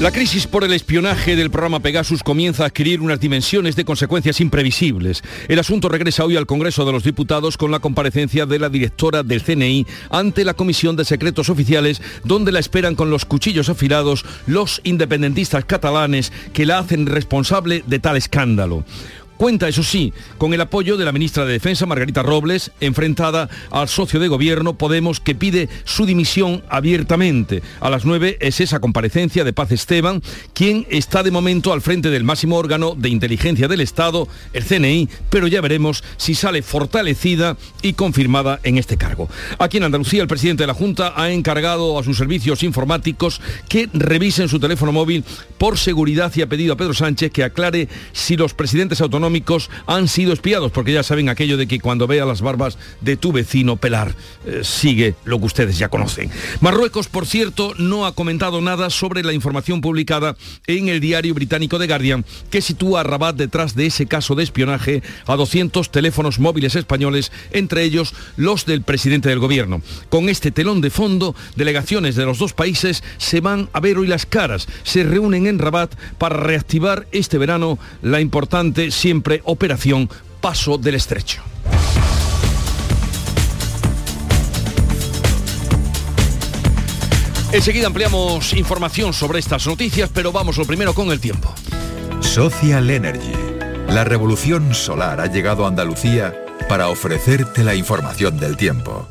La crisis por el espionaje del programa Pegasus comienza a adquirir unas dimensiones de consecuencias imprevisibles. El asunto regresa hoy al Congreso de los Diputados con la comparecencia de la directora del CNI ante la Comisión de Secretos Oficiales, donde la esperan con los cuchillos afilados los independentistas catalanes que la hacen responsable de tal escándalo. Cuenta, eso sí, con el apoyo de la ministra de Defensa, Margarita Robles, enfrentada al socio de gobierno Podemos, que pide su dimisión abiertamente. A las 9 es esa comparecencia de Paz Esteban, quien está de momento al frente del máximo órgano de inteligencia del Estado, el CNI, pero ya veremos si sale fortalecida y confirmada en este cargo. Aquí en Andalucía, el presidente de la Junta ha encargado a sus servicios informáticos que revisen su teléfono móvil por seguridad y ha pedido a Pedro Sánchez que aclare si los presidentes autonómicos han sido espiados, porque ya saben aquello de que cuando vea las barbas de tu vecino pelar, eh, sigue lo que ustedes ya conocen. Marruecos, por cierto, no ha comentado nada sobre la información publicada en el diario británico The Guardian, que sitúa a Rabat detrás de ese caso de espionaje a 200 teléfonos móviles españoles, entre ellos los del presidente del gobierno. Con este telón de fondo, delegaciones de los dos países se van a ver hoy las caras, se reúnen en Rabat para reactivar este verano la importante siempre Operación Paso del Estrecho. Enseguida ampliamos información sobre estas noticias, pero vamos lo primero con el tiempo. Social Energy. La revolución solar ha llegado a Andalucía para ofrecerte la información del tiempo.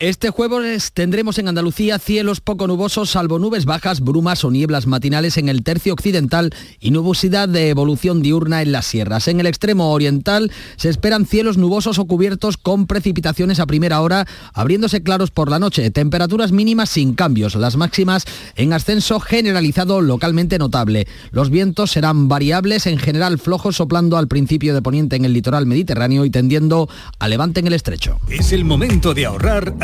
Este jueves tendremos en Andalucía cielos poco nubosos, salvo nubes bajas, brumas o nieblas matinales en el tercio occidental y nubosidad de evolución diurna en las sierras. En el extremo oriental se esperan cielos nubosos o cubiertos con precipitaciones a primera hora, abriéndose claros por la noche. Temperaturas mínimas sin cambios, las máximas en ascenso generalizado localmente notable. Los vientos serán variables, en general flojos, soplando al principio de poniente en el litoral mediterráneo y tendiendo a levante en el estrecho. Es el momento de ahorrar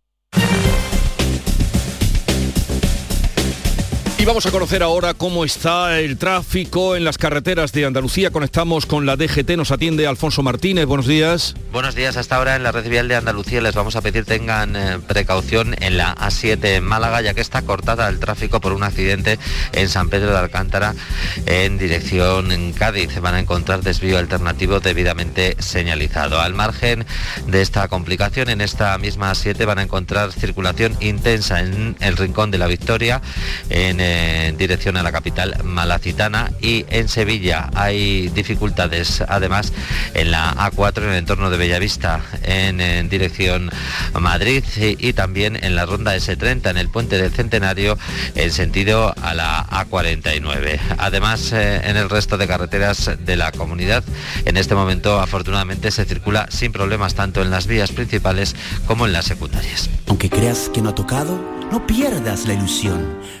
Y vamos a conocer ahora cómo está el tráfico en las carreteras de Andalucía. Conectamos con la DGT, nos atiende Alfonso Martínez. Buenos días. Buenos días. Hasta ahora en la red vial de Andalucía les vamos a pedir tengan eh, precaución en la A7 en Málaga, ya que está cortada el tráfico por un accidente en San Pedro de Alcántara en dirección en Cádiz. Van a encontrar desvío alternativo debidamente señalizado. Al margen de esta complicación, en esta misma A7 van a encontrar circulación intensa en el Rincón de la Victoria, en en dirección a la capital malacitana y en Sevilla hay dificultades además en la A4 en el entorno de Bellavista en, en dirección a Madrid y, también en la ronda S30 en el puente del Centenario en sentido a la A49. Además eh, en el resto de carreteras de la comunidad en este momento afortunadamente se circula sin problemas tanto en las vías principales como en las secundarias. Aunque creas que no ha tocado, no pierdas la ilusión.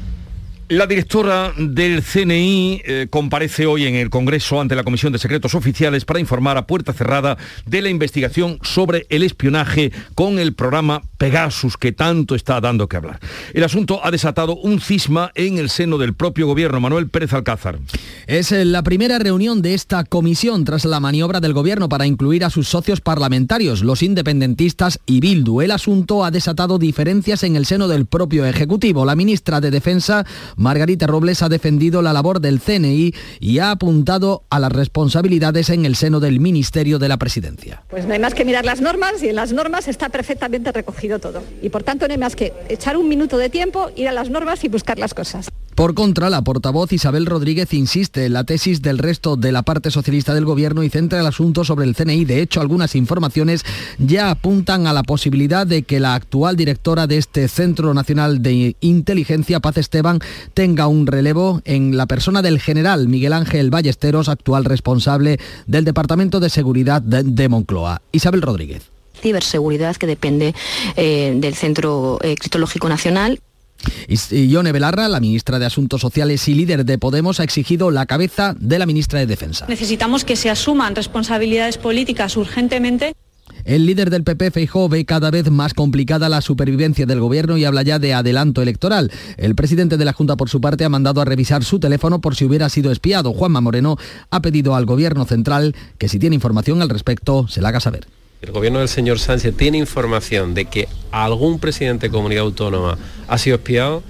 La directora del CNI eh, comparece hoy en el Congreso ante la Comisión de Secretos Oficiales para informar a puerta cerrada de la investigación sobre el espionaje con el programa Pegasus que tanto está dando que hablar. El asunto ha desatado un cisma en el seno del propio gobierno. Manuel Pérez Alcázar. Es eh, la primera reunión de esta comisión tras la maniobra del gobierno para incluir a sus socios parlamentarios, los independentistas y Bildu. El asunto ha desatado diferencias en el seno del propio Ejecutivo. La ministra de Defensa Margarita Robles ha defendido la labor del CNI y ha apuntado a las responsabilidades en el seno del Ministerio de la Presidencia. Pues no hay más que mirar las normas y en las normas está perfectamente recogido todo. Y por tanto no hay más que echar un minuto de tiempo, ir a las normas y buscar las cosas. Por contra, la portavoz Isabel Rodríguez insiste en la tesis del resto de la parte socialista del gobierno y centra el asunto sobre el CNI. De hecho, algunas informaciones ya apuntan a la posibilidad de que la actual directora de este Centro Nacional de Inteligencia, Paz Esteban, tenga un relevo en la persona del general Miguel Ángel Ballesteros, actual responsable del Departamento de Seguridad de, Moncloa. Isabel Rodríguez ciberseguridad que depende eh, del Centro eh, Criptológico Nacional. Y Yone Belarra, la ministra de Asuntos Sociales y líder de Podemos, ha exigido la cabeza de la ministra de Defensa. Necesitamos que se asuman responsabilidades políticas urgentemente. El líder del PP, Feijóo, ve cada vez más complicada la supervivencia del gobierno y habla ya de adelanto electoral. El presidente de la Junta, por su parte, ha mandado a revisar su teléfono por si hubiera sido espiado. Juanma Moreno ha pedido al gobierno central que si tiene información al respecto, se la haga saber el gobierno del señor Sánchez tiene información de que algún presidente de comunidad autónoma ha sido espiado,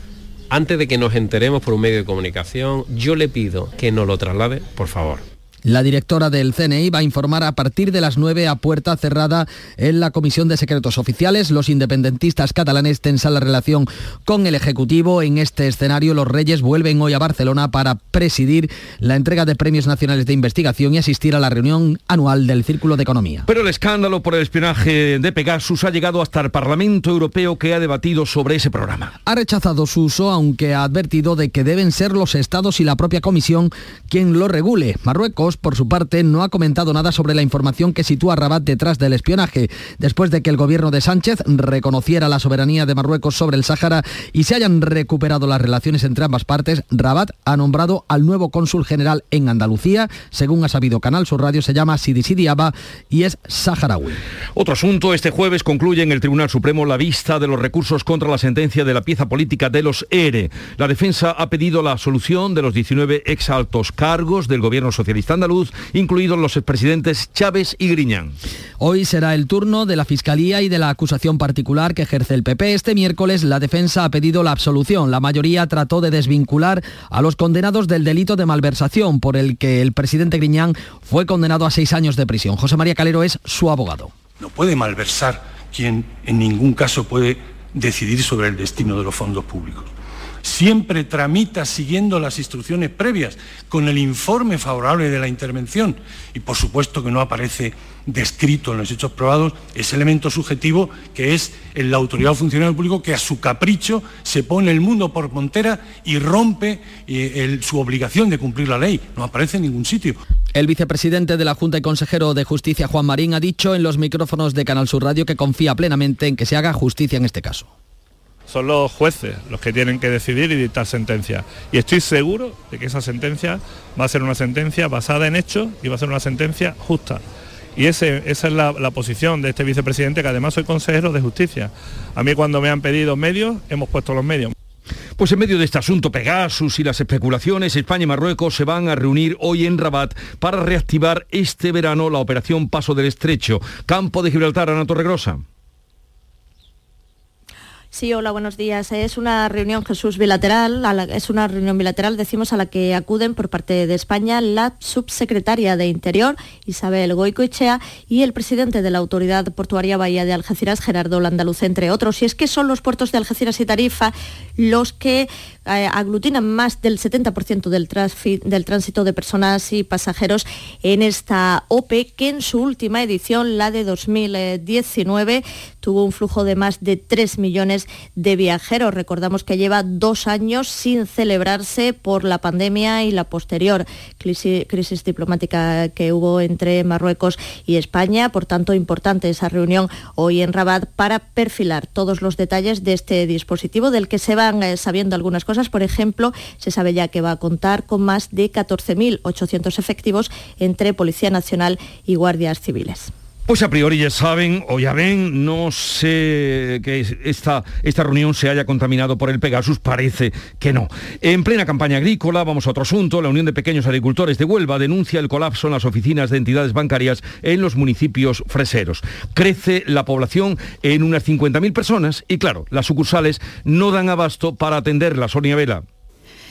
antes de que nos enteremos por un medio de comunicación, yo le pido que nos lo traslade, por favor. La directora del CNI va a informar a partir de las 9 a puerta cerrada en la Comisión de Secretos Oficiales. Los independentistas catalanes tensan la relación con el Ejecutivo. En este escenario, los Reyes vuelven hoy a Barcelona para presidir la entrega de premios nacionales de investigación y asistir a la reunión anual del Círculo de Economía. Pero el escándalo por el espionaje de Pegasus ha llegado hasta el Parlamento Europeo que ha debatido sobre ese programa. Ha rechazado su uso, aunque ha advertido de que deben ser los estados y la propia Comisión quien lo regule. Marruecos por su parte, no ha comentado nada sobre la información que sitúa Rabat detrás del espionaje, después de que el gobierno de Sánchez reconociera la soberanía de Marruecos sobre el Sáhara y se hayan recuperado las relaciones entre ambas partes. Rabat ha nombrado al nuevo cónsul general en Andalucía, según ha sabido Canal Sur Radio, se llama Sidi Sidi Abba y es saharaui. Otro asunto, este jueves concluye en el Tribunal Supremo la vista de los recursos contra la sentencia de la pieza política de los ERE. La defensa ha pedido la solución de los 19 exaltos cargos del gobierno socialista andaluz, incluidos los expresidentes Chávez y Griñán. Hoy será el turno de la Fiscalía y de la acusación particular que ejerce el PP. Este miércoles la defensa ha pedido la absolución. La mayoría trató de desvincular a los condenados del delito de malversación por el que el presidente Griñán fue condenado a seis años de prisión. José María Calero es su abogado. No puede malversar quien en ningún caso puede decidir sobre el destino de los fondos públicos siempre tramita siguiendo las instrucciones previas, con el informe favorable de la intervención y por supuesto que no aparece descrito en los hechos probados ese elemento subjetivo que es la autoridad o funcionario público que a su capricho se pone el mundo por montera y rompe eh, su obligación de cumplir la ley. No aparece en ningún sitio. El vicepresidente de la Junta y consejero de Justicia, Juan Marín, ha dicho en los micrófonos de Canal Sur Radio que confía plenamente en que se haga justicia en este caso son los jueces los que tienen que decidir y dictar sentencia. Y estoy seguro de que esa sentencia va a ser una sentencia basada en hechos y va a ser una sentencia justa. Y ese, esa es la, la, posición de este vicepresidente, que además soy consejero de justicia. A mí cuando me han pedido medios, hemos puesto los medios. Pues en medio de este asunto Pegasus y las especulaciones, España y Marruecos se van a reunir hoy en Rabat para reactivar este verano la operación Paso del Estrecho. Campo de Gibraltar, Ana Torregrosa. Sí, hola, buenos días. Es una reunión, Jesús, bilateral, es una reunión bilateral, decimos, a la que acuden por parte de España la subsecretaria de Interior, Isabel Goicoechea, y el presidente de la Autoridad Portuaria Bahía de Algeciras, Gerardo Landaluz, entre otros. Y es que son los puertos de Algeciras y Tarifa los que eh, aglutinan más del 70% del, del tránsito de personas y pasajeros en esta OPE, que en su última edición, la de 2019, tuvo un flujo de más de 3 millones de viajeros. Recordamos que lleva dos años sin celebrarse por la pandemia y la posterior crisis, diplomática que hubo entre Marruecos y España. Por tanto, importante esa reunión hoy en Rabat para perfilar todos los detalles de este dispositivo del que se van eh, sabiendo algunas cosas por ejemplo, se sabe ya que va a contar con más de 14.800 efectivos entre Policía Nacional y Guardias Civiles. Pues a priori ya saben o ya ven, no sé que esta, esta reunión se haya contaminado por el Pegasus, parece que no. En plena campaña agrícola, vamos a otro asunto, la Unión de Pequeños Agricultores de Huelva denuncia el colapso en las oficinas de entidades bancarias en los municipios freseros. Crece la población en unas 50.000 personas y claro, las sucursales no dan abasto para atender la Sonia Vela.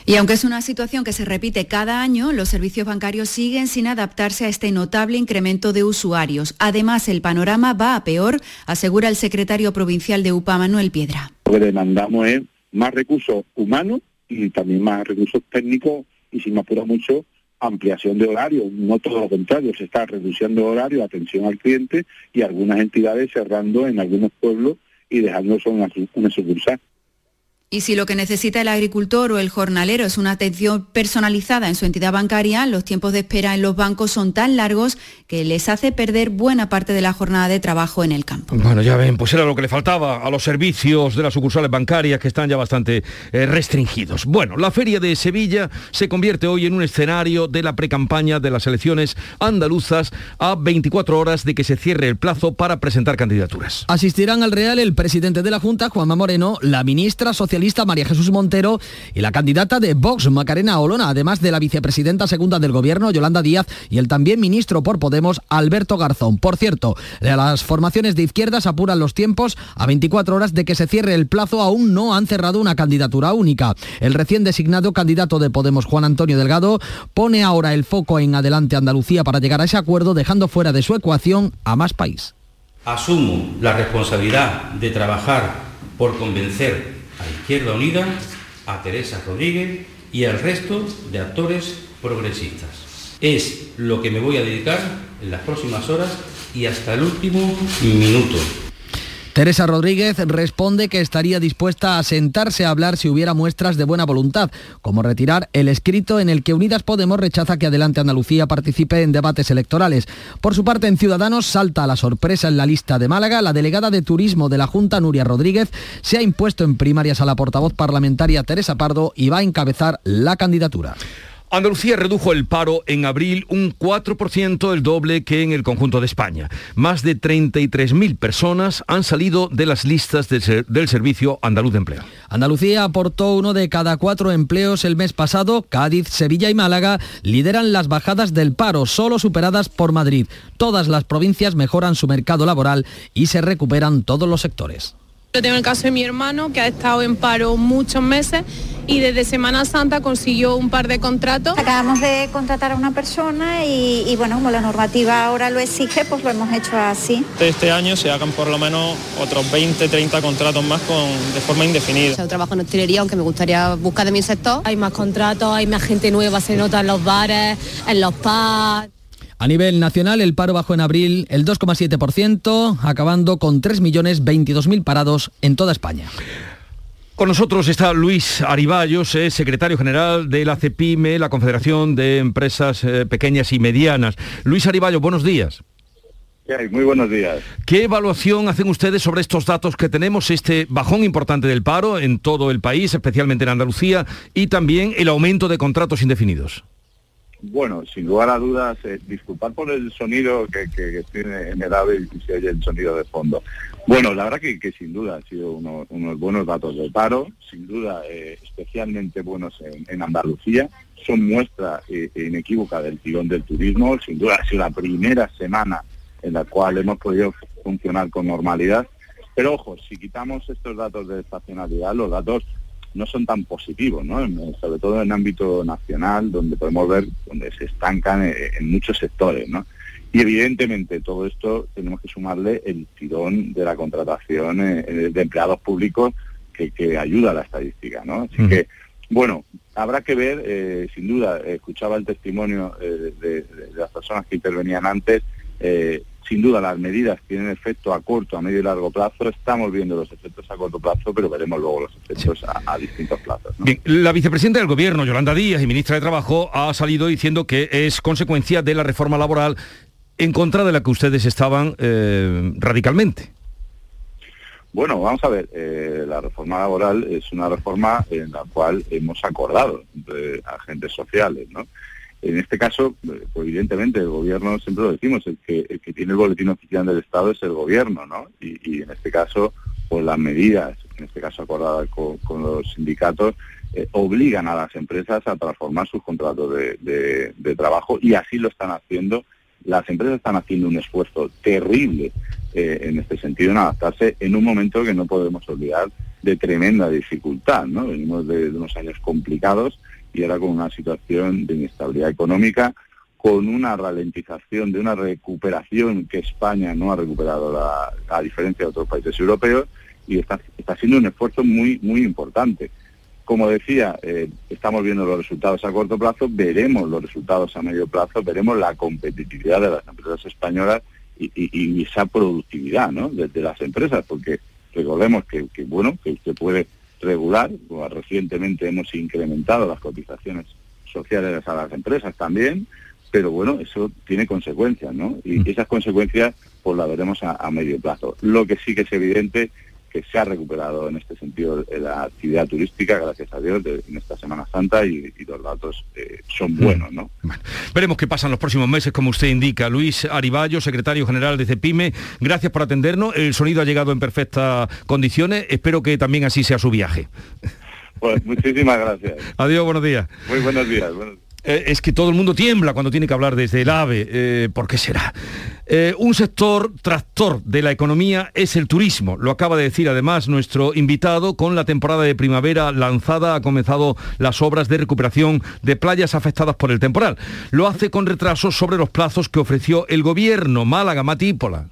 Y aunque es una situación que se repite cada año, los servicios bancarios siguen sin adaptarse a este notable incremento de usuarios. Además, el panorama va a peor, asegura el secretario provincial de UPA, Manuel Piedra. Lo que demandamos es más recursos humanos y también más recursos técnicos y, si me apura mucho, ampliación de horario. No todo lo contrario, se está reduciendo horario, atención al cliente y algunas entidades cerrando en algunos pueblos y dejando una, una sucursal. Y si lo que necesita el agricultor o el jornalero es una atención personalizada en su entidad bancaria, los tiempos de espera en los bancos son tan largos que les hace perder buena parte de la jornada de trabajo en el campo. Bueno, ya ven, pues era lo que le faltaba a los servicios de las sucursales bancarias que están ya bastante eh, restringidos. Bueno, la feria de Sevilla se convierte hoy en un escenario de la precampaña de las elecciones andaluzas a 24 horas de que se cierre el plazo para presentar candidaturas. Asistirán al Real el presidente de la Junta, Juanma Moreno, la ministra social María Jesús Montero y la candidata de Vox, Macarena Olona, además de la vicepresidenta segunda del Gobierno, Yolanda Díaz, y el también ministro por Podemos, Alberto Garzón. Por cierto, las formaciones de izquierdas apuran los tiempos a 24 horas de que se cierre el plazo, aún no han cerrado una candidatura única. El recién designado candidato de Podemos, Juan Antonio Delgado, pone ahora el foco en adelante Andalucía para llegar a ese acuerdo, dejando fuera de su ecuación a más país. Asumo la responsabilidad de trabajar por convencer a Izquierda Unida, a Teresa Rodríguez y al resto de actores progresistas. Es lo que me voy a dedicar en las próximas horas y hasta el último minuto. Teresa Rodríguez responde que estaría dispuesta a sentarse a hablar si hubiera muestras de buena voluntad, como retirar el escrito en el que Unidas Podemos rechaza que Adelante Andalucía participe en debates electorales. Por su parte, en Ciudadanos salta a la sorpresa en la lista de Málaga. La delegada de Turismo de la Junta, Nuria Rodríguez, se ha impuesto en primarias a la portavoz parlamentaria Teresa Pardo y va a encabezar la candidatura. Andalucía redujo el paro en abril un 4%, el doble que en el conjunto de España. Más de 33.000 personas han salido de las listas del Servicio Andaluz de Empleo. Andalucía aportó uno de cada cuatro empleos el mes pasado. Cádiz, Sevilla y Málaga lideran las bajadas del paro, solo superadas por Madrid. Todas las provincias mejoran su mercado laboral y se recuperan todos los sectores. Yo tengo el caso de mi hermano que ha estado en paro muchos meses y desde Semana Santa consiguió un par de contratos. Acabamos de contratar a una persona y, bueno, como la normativa ahora lo exige, pues lo hemos hecho así. Este año se hagan por lo menos otros 20, 30 contratos más con, de forma indefinida. Yo trabajo en hostelería, aunque me gustaría buscar de mi sector. Hay más contratos, hay más gente nueva, se nota en los bares, en los pubs. A nivel nacional, el paro bajó en abril el 2,7%, acabando con 3.022.000 parados en toda España. Con nosotros está Luis Ariballos, es secretario general de la CEPIME, la Confederación de Empresas eh, Pequeñas y Medianas. Luis Ariballos, buenos días. Muy buenos días. ¿Qué evaluación hacen ustedes sobre estos datos que tenemos, este bajón importante del paro en todo el país, especialmente en Andalucía, y también el aumento de contratos indefinidos? Bueno, sin lugar a dudas, eh, disculpad por el sonido que, que, tiene en el ave y se oye el sonido de fondo. Bueno, la verdad que, sin duda han sido unos buenos datos de paro, sin duda eh, especialmente buenos en, Andalucía, son muestra eh, inequívoca del tirón del turismo, sin duda ha sido la primera semana en la cual hemos podido funcionar con normalidad, pero ojo, si quitamos estos datos de estacionalidad, los datos no son tan positivos, ¿no? sobre todo en ámbito nacional, donde podemos ver donde se estancan eh, en, muchos sectores. ¿no? Y evidentemente todo esto tenemos que sumarle el tirón de la contratación eh, eh, de empleados públicos que, ayuda a la estadística. ¿no? Así que, bueno, habrá que ver, sin duda, escuchaba el testimonio de, de, las personas que intervenían antes, sin duda las medidas tienen efecto a corto, a medio y largo plazo. Estamos viendo los efectos a corto plazo, pero veremos luego los efectos a, distintos plazos. Bien, la vicepresidenta del Gobierno, Yolanda Díaz, y ministra de Trabajo, ha salido diciendo que es consecuencia de la reforma laboral en contra de la que ustedes estaban eh, radicalmente. Bueno, vamos a ver, eh, la reforma laboral es una reforma en la cual hemos acordado entre agentes sociales, ¿no? En este caso, pues, evidentemente, el gobierno, siempre lo decimos, el que, el que tiene el boletín oficial del Estado es el gobierno, ¿no? Y, en este caso, pues las medidas, en este caso acordadas con, los sindicatos, eh, obligan a las empresas a transformar sus contratos de, trabajo y así lo están haciendo. Las empresas están haciendo un esfuerzo terrible eh, en este sentido, en adaptarse en un momento que no podemos olvidar de tremenda dificultad, ¿no? Venimos de unos años complicados y ahora con una situación de inestabilidad económica, con una ralentización de una recuperación que España no ha recuperado a diferencia de otros países europeos y está, está siendo un esfuerzo muy, muy importante. Como decía, eh, estamos viendo los resultados a corto plazo, veremos los resultados a medio plazo, veremos la competitividad de las empresas españolas y, y, esa productividad ¿no? de, las empresas, porque recordemos que, que, bueno, que usted puede regular, recientemente hemos incrementado las cotizaciones sociales a las empresas también, pero bueno, eso tiene consecuencias, ¿no? Y mm. esas consecuencias pues las veremos a, medio plazo. Lo que sí que es evidente que se ha recuperado en este sentido la actividad turística, gracias a Dios, en esta Semana Santa y, los datos eh, son mm. buenos. ¿no? veremos qué pasa en los próximos meses, como usted indica. Luis Ariballo, secretario general de CEPIME, gracias por atendernos. El sonido ha llegado en perfectas condiciones. Espero que también así sea su viaje. Pues muchísimas gracias. Adiós, buenos días. Muy buenos días. Buenos días. Eh, es que todo el mundo tiembla cuando tiene que hablar desde el AVE. Eh, ¿Por qué será? Eh, un sector tractor de la economía es el turismo. Lo acaba de decir además nuestro invitado. Con la temporada de primavera lanzada ha comenzado las obras de recuperación de playas afectadas por el temporal. Lo hace con retrasos sobre los plazos que ofreció el gobierno. Málaga, Matípola.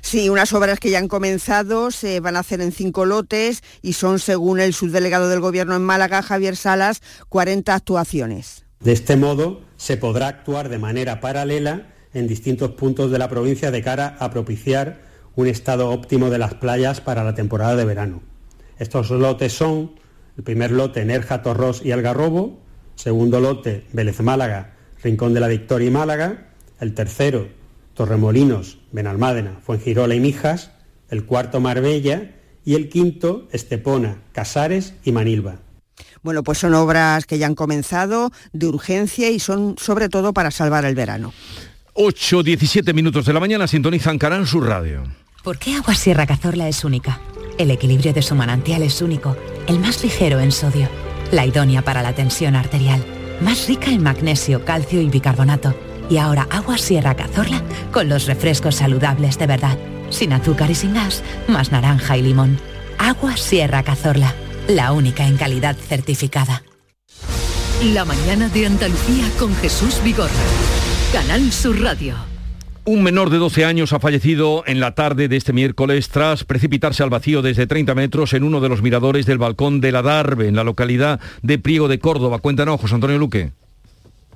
Sí, unas obras que ya han comenzado, se van a hacer en cinco lotes y son, según el subdelegado del Gobierno en Málaga, Javier Salas, 40 actuaciones. De este modo, se podrá actuar de manera paralela en distintos puntos de la provincia de cara a propiciar un estado óptimo de las playas para la temporada de verano. Estos lotes son el primer lote Nerja, Torros y Algarrobo, segundo lote Vélez Málaga, Rincón de la Victoria y Málaga, el tercero Torremolinos, Benalmádena, Fuengirola y Mijas, el cuarto Marbella y el quinto Estepona, Casares y Manilva. Bueno, pues son obras que ya han comenzado de urgencia y son sobre todo para salvar el verano. 8, 17 minutos de la mañana sintonizan Canal Sur Radio. ¿Por qué Agua Sierra Cazorla es única? El equilibrio de su manantial es único, el más ligero en sodio, la idónea para la tensión arterial, más rica en magnesio, calcio y bicarbonato. Y ahora Agua Sierra Cazorla con los refrescos saludables de verdad, sin azúcar y sin gas, más naranja y limón. Agua Sierra Cazorla la única en calidad certificada. La mañana de Andalucía con Jesús Vigorra. Canal Sur Radio. Un menor de 12 años ha fallecido en la tarde de este miércoles tras precipitarse al vacío desde 30 metros en uno de los miradores del balcón de la Darbe, en la localidad de Priego de Córdoba. Cuéntanos, José Antonio Luque.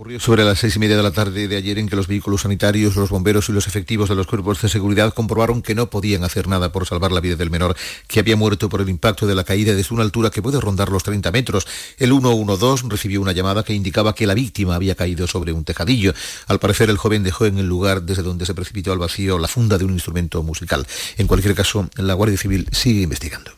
Ocurrió sobre las seis y media de la tarde de ayer en que los vehículos sanitarios, los bomberos y los efectivos de los cuerpos de seguridad comprobaron que no podían hacer nada por salvar la vida del menor, que había muerto por el impacto de la caída desde una altura que puede rondar los 30 metros. El 112 recibió una llamada que indicaba que la víctima había caído sobre un tejadillo. Al parecer, el joven dejó en el lugar desde donde se precipitó al vacío la funda de un instrumento musical. En cualquier caso, la Guardia Civil sigue investigando.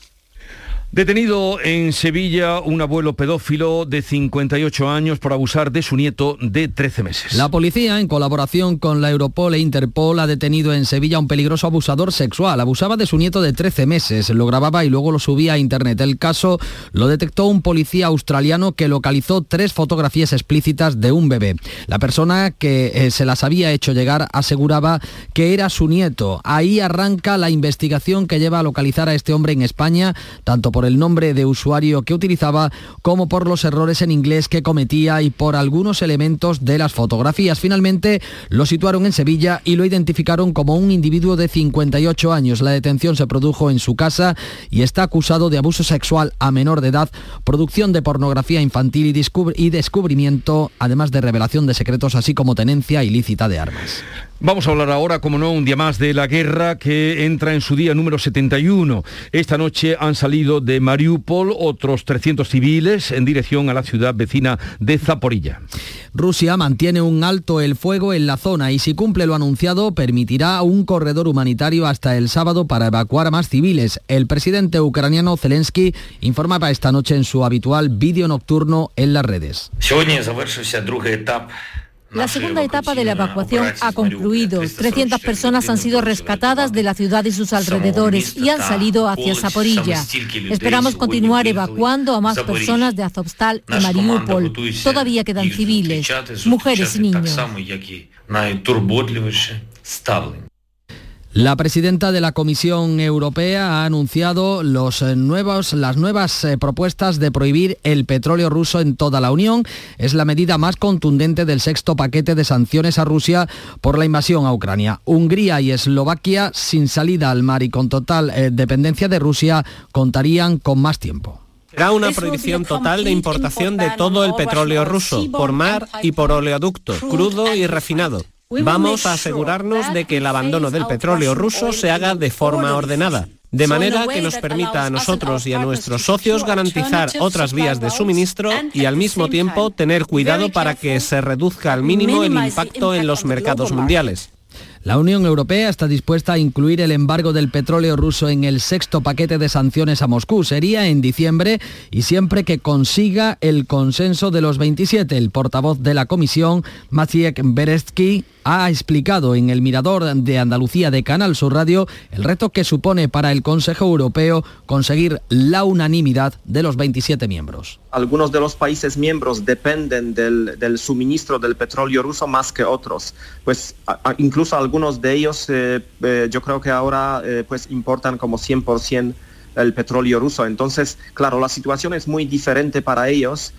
Detenido en Sevilla un abuelo pedófilo de 58 años por abusar de su nieto de 13 meses. La policía, en colaboración con la Europol e Interpol, ha detenido en Sevilla a un peligroso abusador sexual. Abusaba de su nieto de 13 meses, lo grababa y luego lo subía a Internet. El caso lo detectó un policía australiano que localizó tres fotografías explícitas de un bebé. La persona que eh, se las había hecho llegar aseguraba que era su nieto. Ahí arranca la investigación que lleva a localizar a este hombre en España, tanto por el nombre de usuario que utilizaba como por los errores en inglés que cometía y por algunos elementos de las fotografías. Finalmente lo situaron en Sevilla y lo identificaron como un individuo de 58 años. La detención se produjo en su casa y está acusado de abuso sexual a menor de edad, producción de pornografía infantil y, descubrimiento, además de revelación de secretos, así como tenencia ilícita de armas. Vamos a hablar ahora, como no, un día más de la guerra que entra en su día número 71. Esta noche han salido de Mariupol otros 300 civiles en dirección a la ciudad vecina de Zaporilla. Rusia mantiene un alto el fuego en la zona y si cumple lo anunciado permitirá un corredor humanitario hasta el sábado para evacuar a más civiles. El presidente ucraniano Zelensky informaba esta noche en su habitual vídeo nocturno en las redes. La segunda etapa de la evacuación ha concluido. 300 personas han sido rescatadas de la ciudad y sus alrededores y han salido hacia Zaporilla. Esperamos continuar evacuando a más personas de Azovstal y Mariupol. Todavía quedan civiles, mujeres y niños. La presidenta de la Comisión Europea ha anunciado los eh, nuevos, las nuevas eh, propuestas de prohibir el petróleo ruso en toda la Unión. Es la medida más contundente del sexto paquete de sanciones a Rusia por la invasión a Ucrania. Hungría y Eslovaquia, sin salida al mar y con total eh, dependencia de Rusia, contarían con más tiempo. Será una prohibición total de importación de todo el petróleo ruso, por mar y por oleoducto, crudo y refinado. Vamos a asegurarnos de que el abandono del petróleo ruso se haga de forma ordenada, de manera que nos permita a nosotros y a nuestros socios garantizar otras vías de suministro y al mismo tiempo tener cuidado para que se reduzca al mínimo el impacto en los mercados mundiales. La Unión Europea está dispuesta a incluir el embargo del petróleo ruso en el sexto paquete de sanciones a Moscú. Sería en diciembre y siempre que consiga el consenso de los 27. El portavoz de la Comisión, Maciek Berezki, ha explicado en el Mirador de Andalucía de Canal Sur Radio el reto que supone para el Consejo Europeo conseguir la unanimidad de los 27 miembros. Algunos de los países miembros dependen del, suministro del petróleo ruso más que otros. Pues incluso algunos de ellos eh, eh, yo creo que ahora eh, pues importan como 100% el petróleo ruso. Entonces, claro, la situación es muy diferente para ellos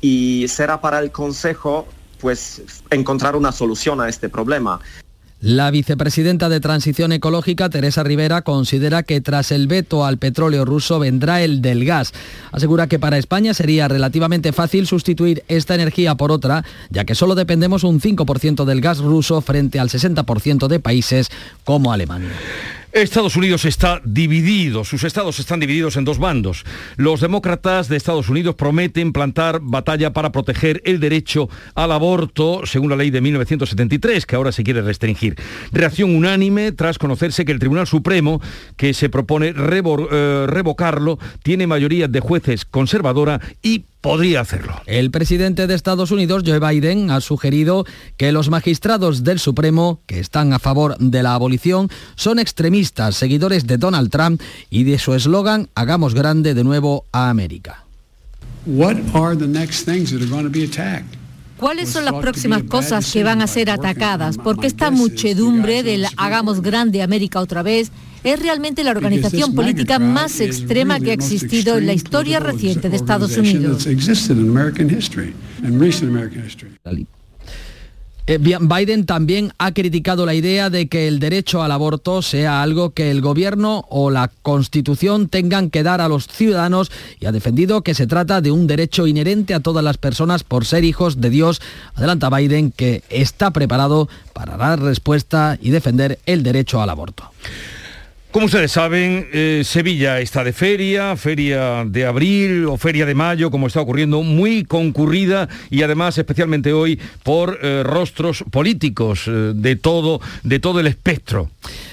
y será para el Consejo pues encontrar una solución a este problema. La vicepresidenta de Transición Ecológica, Teresa Rivera, considera que tras el veto al petróleo ruso vendrá el del gas. Asegura que para España sería relativamente fácil sustituir esta energía por otra, ya que solo dependemos un 5% del gas ruso frente al 60% de países como Alemania. Estados Unidos está dividido, sus estados están divididos en dos bandos. Los demócratas de Estados Unidos prometen plantar batalla para proteger el derecho al aborto, según la ley de 1973, que ahora se quiere restringir. Reacción unánime tras conocerse que el Tribunal Supremo, que se propone eh, revocarlo, tiene mayoría de jueces conservadora y podría hacerlo. El presidente de Estados Unidos, Joe Biden, ha sugerido que los magistrados del Supremo, que están a favor de la abolición, son extremistas, seguidores de Donald Trump y de su eslogan Hagamos grande de nuevo a América. ¿Cuáles son las próximas cosas que van a ser atacadas? Porque esta muchedumbre del hagamos grande América otra vez es realmente la organización política más extrema que ha existido en la historia reciente de Estados Unidos. Eh, Biden también ha criticado la idea de que el derecho al aborto sea algo que el gobierno o la Constitución tengan que dar a los ciudadanos y ha defendido que se trata de un derecho inherente a todas las personas por ser hijos de Dios. Adelanta Biden que está preparado para dar respuesta y defender el derecho al aborto. Como ustedes saben, eh, Sevilla está de feria, feria de abril o feria de mayo, como está ocurriendo, muy concurrida y además especialmente hoy por eh, rostros políticos eh, de, todo, de todo el espectro.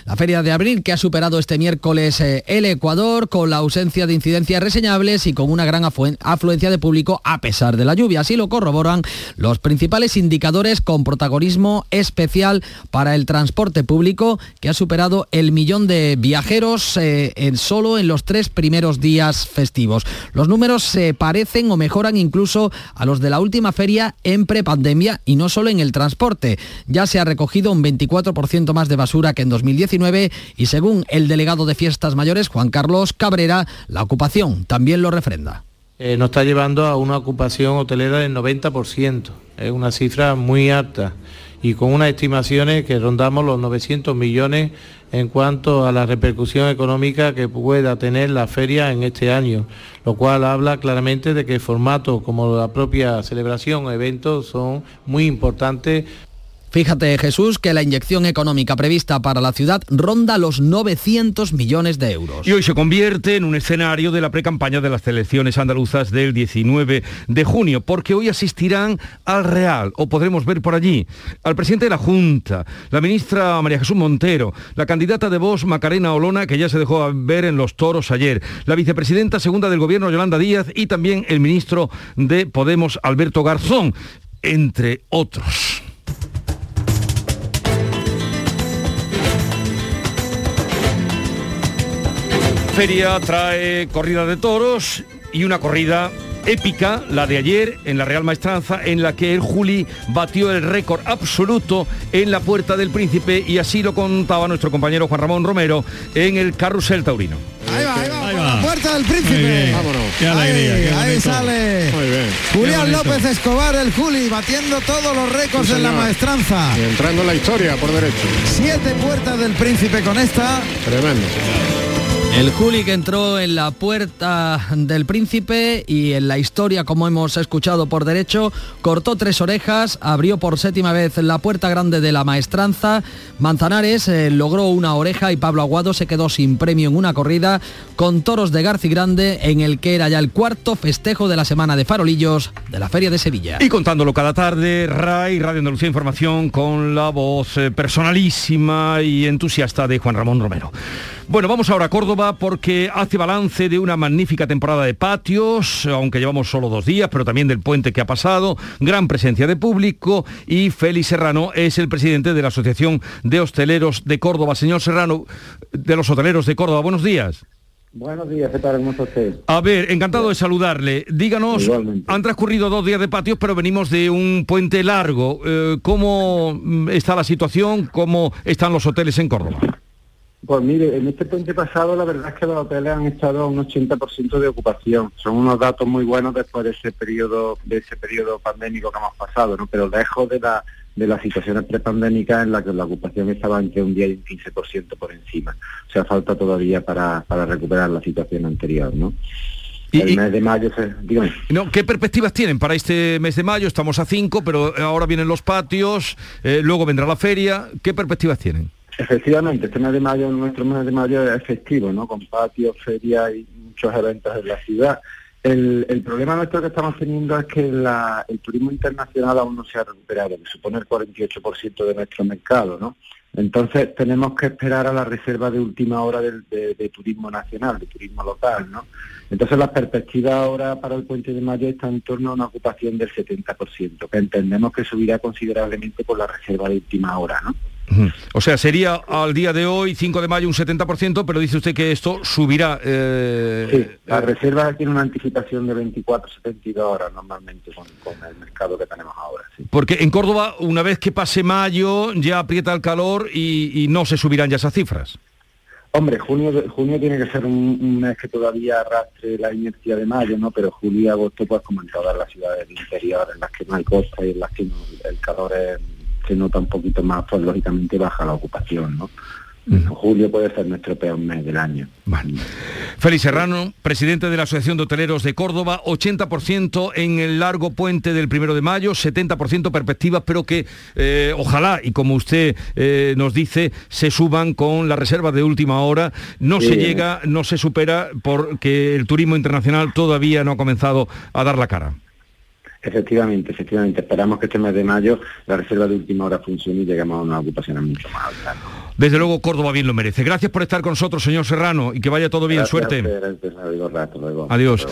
La feria de abril que ha superado este miércoles el Ecuador con la ausencia de incidencias reseñables y con una gran afluencia de público a pesar de la lluvia. Así lo corroboran los principales indicadores con protagonismo especial para el transporte público que ha superado el millón de viajeros eh, en solo en los tres primeros días festivos. Los números se parecen o mejoran incluso a los de la última feria en prepandemia y no solo en el transporte. Ya se ha recogido un 24% más de basura que en 2019 y según el delegado de Fiestas Mayores, Juan Carlos Cabrera, la ocupación también lo refrenda. Eh, nos está llevando a una ocupación hotelera del 90%. Es una cifra muy alta y con unas estimaciones que rondamos los 900 millones en cuanto a la repercusión económica que pueda tener la feria en este año, lo cual habla claramente de que formatos como la propia celebración o eventos son muy importantes Fíjate, Jesús, que la inyección económica prevista para la ciudad ronda los 900 millones de euros. Y hoy se convierte en un escenario de la precampaña de las elecciones andaluzas del 19 de junio, porque hoy asistirán al Real, o podremos ver por allí, al presidente de la Junta, la ministra María Jesús Montero, la candidata de Vox Macarena Olona, que ya se dejó ver en los toros ayer, la vicepresidenta segunda del gobierno Yolanda Díaz y también el ministro de Podemos Alberto Garzón, entre otros. Feria trae corrida de toros y una corrida épica, la de ayer en la Real Maestranza, en la que el Juli batió el récord absoluto en la Puerta del Príncipe y así lo contaba nuestro compañero Juan Ramón Romero en el Carrusel Taurino. Ahí va, ahí va, Puerta del Príncipe. Vámonos. Qué alegría. Ahí, sale Muy bien. Julián López Escobar, el Juli, batiendo todos los récords en la maestranza. Y entrando en la historia por derecho. Siete puertas del príncipe con esta. Tremendo. El Juli que entró en la puerta del príncipe y en la historia, como hemos escuchado por derecho, cortó tres orejas, abrió por séptima vez la puerta grande de la maestranza. Manzanares eh, logró una oreja y Pablo Aguado se quedó sin premio en una corrida con toros de Garci Grande en el que era ya el cuarto festejo de la semana de farolillos de la Feria de Sevilla. Y contándolo cada tarde, RAI, Radio Andalucía Información, con la voz eh, personalísima y entusiasta de Juan Ramón Romero. Bueno, vamos ahora a Córdoba porque hace balance de una magnífica temporada de patios, aunque llevamos solo dos días, pero también del puente que ha pasado, gran presencia de público y Félix Serrano es el presidente de la Asociación de Hosteleros de Córdoba. Señor Serrano, de los hoteleros de Córdoba, buenos días. Buenos días, ¿qué tal? ¿Cómo está usted? A ver, encantado de saludarle. Díganos, Igualmente. han transcurrido dos días de patios, pero venimos de un puente largo. Eh, ¿Cómo mm, está la situación? ¿Cómo están los hoteles en Córdoba? Pues mire, en este puente pasado la verdad es que los hoteles han estado a un 80% de ocupación. Son unos datos muy buenos después de ese periodo, de ese periodo pandémico que hemos pasado, ¿no? Pero lejos de la de las situaciones prepandémicas en las que la ocupación estaba entre un 10 y un 15% por encima. O sea, falta todavía para, para recuperar la situación anterior, ¿no? El mes de mayo, se, dígame. No, ¿Qué perspectivas tienen para este mes de mayo? Estamos a 5, pero ahora vienen los patios, eh, luego vendrá la feria. ¿Qué perspectivas tienen? Efectivamente, este mes de mayo, nuestro mes de mayo es festivo, ¿no? Con patios, ferias y muchos eventos en la ciudad. El, problema nuestro que estamos teniendo es que el turismo internacional aún no se ha recuperado, que supone el 48% de nuestro mercado, ¿no? Entonces tenemos que esperar a la reserva de última hora de turismo nacional, de turismo local, ¿no? Entonces las perspectivas ahora para el puente de mayo están en torno a una ocupación del 70%, que entendemos que subirá considerablemente por la reserva de última hora, ¿no? O sea, sería al día de hoy, 5 de mayo, un 70%, pero dice usted que esto subirá. eh, Sí, la reserva tiene una anticipación de 24-72 horas normalmente con, con el mercado que tenemos ahora. Sí. Porque en Córdoba, una vez que pase mayo, ya aprieta el calor y, y no se subirán ya esas cifras. Hombre, junio, junio tiene que ser un, un mes que todavía arrastre la inercia de mayo, ¿no? Pero julio y agosto, pues como en todas las ciudades del interior, en las que no hay costa y en las que no- el calor es- se nota un poquito más, pues lógicamente baja la ocupación, ¿no? Julio puede ser nuestro peor mes del año. Félix Serrano, presidente de la Asociación de Hoteleros de Córdoba, 80% en el largo puente del primero de mayo, 70% perspectivas, pero que eh, ojalá, y como usted eh, nos dice, se suban con las reservas de última hora. No Sí. se llega, no se supera porque el turismo internacional todavía no ha comenzado a dar la cara. Efectivamente, efectivamente. Esperamos que este mes de mayo la reserva de última hora funcione y lleguemos a una ocupación mucho más alta. Desde luego Córdoba bien lo merece. Gracias por estar con nosotros, señor Serrano, y que vaya todo bien. Gracias Suerte. gracias, adiós, rato, luego. Adiós.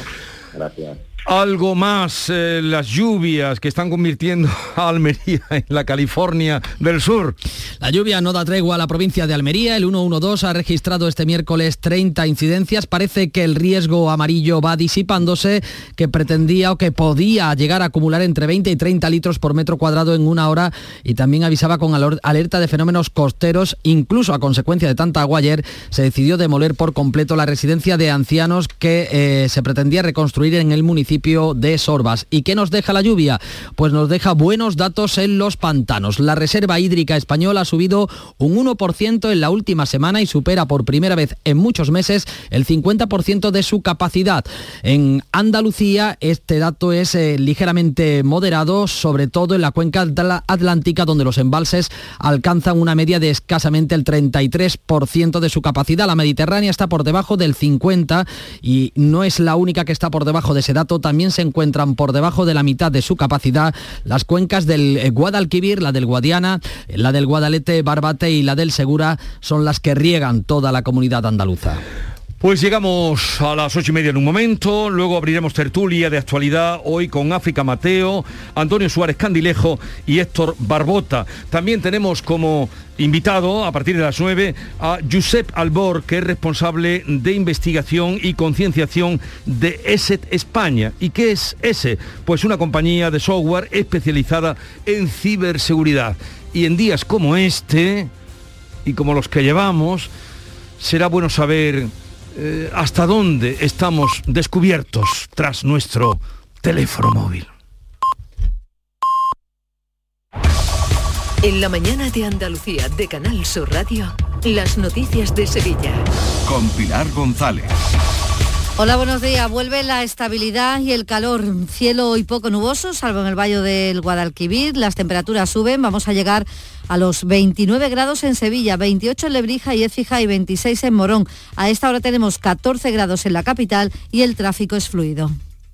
Gracias. Algo más, eh, las lluvias que están convirtiendo a Almería en la California del Sur. La lluvia no da tregua a la provincia de Almería. El 112 ha registrado este miércoles 30 incidencias. Parece que el riesgo amarillo va disipándose, que pretendía o que podía llegar a acumular entre 20 y 30 litros por metro cuadrado en una hora y también avisaba con alerta de fenómenos costeros. Incluso a consecuencia de tanta agua ayer se decidió demoler por completo la residencia de ancianos que eh, se pretendía reconstruir en el municipio de Sorbas. ¿Y qué nos deja la lluvia? Pues nos deja buenos datos en los pantanos. La reserva hídrica española ha subido un 1% en la última semana y supera por primera vez en muchos meses el 50% de su capacidad. En Andalucía este dato es eh, ligeramente moderado, sobre todo en la cuenca atl- atlántica donde los embalses alcanzan una media de escasamente el 33% de su capacidad. La Mediterránea está por debajo del 50% y no es la única que está por debajo de ese dato. También se encuentran por debajo de la mitad de su capacidad las cuencas del eh, Guadalquivir, la del Guadiana, eh, la del Guadalete, Barbate y la del Segura son las que riegan toda la comunidad andaluza. Pues llegamos a las ocho y media en un momento, luego abriremos tertulia de actualidad hoy con África Mateo, Antonio Suárez Candilejo y Héctor Barbota. También tenemos como invitado a partir de las nueve a Josep Albor, que es responsable de investigación y concienciación de ESET España. ¿Y qué es ESE? Pues una compañía de software especializada en ciberseguridad. Y en días como este, y como los que llevamos, será bueno saber eh, hasta dónde estamos descubiertos tras nuestro teléfono móvil. En la mañana de Andalucía de Canal Sur Radio, las noticias de Sevilla. Con Pilar González. Hola, buenos días. Vuelve la estabilidad y el calor. Cielo hoy poco nuboso, salvo en el valle del Guadalquivir. Las temperaturas suben. Vamos a llegar a los 29 grados en Sevilla, 28 en Lebrija y Écija y 26 en Morón. A esta hora tenemos 14 grados en la capital y el tráfico es fluido.